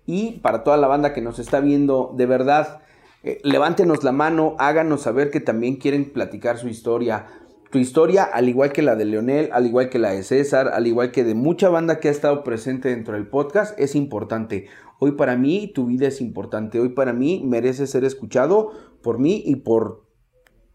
Y para toda la banda que nos está viendo, de verdad, eh, levántenos la mano, háganos saber que también quieren platicar su historia tu historia, al igual que la de Leonel, al igual que la de César, al igual que de mucha banda que ha estado presente dentro del podcast, es importante. Hoy para mí tu vida es importante. Hoy para mí merece ser escuchado por mí y por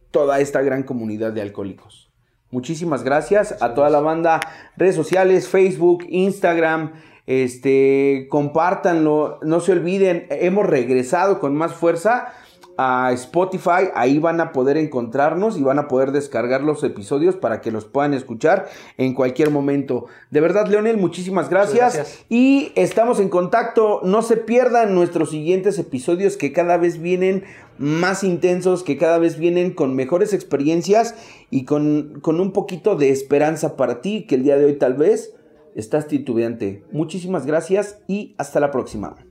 toda esta gran comunidad de alcohólicos. Muchísimas gracias a toda la banda, redes sociales, Facebook, Instagram, este, compártanlo, no se olviden, hemos regresado con más fuerza a Spotify, ahí van a poder encontrarnos y van a poder descargar los episodios para que los puedan escuchar en cualquier momento. De verdad, Leonel, muchísimas gracias. gracias. Y estamos en contacto, no se pierdan nuestros siguientes episodios que cada vez vienen más intensos, que cada vez vienen con mejores experiencias y con, con un poquito de esperanza para ti, que el día de hoy tal vez estás titubeante. Muchísimas gracias y hasta la próxima.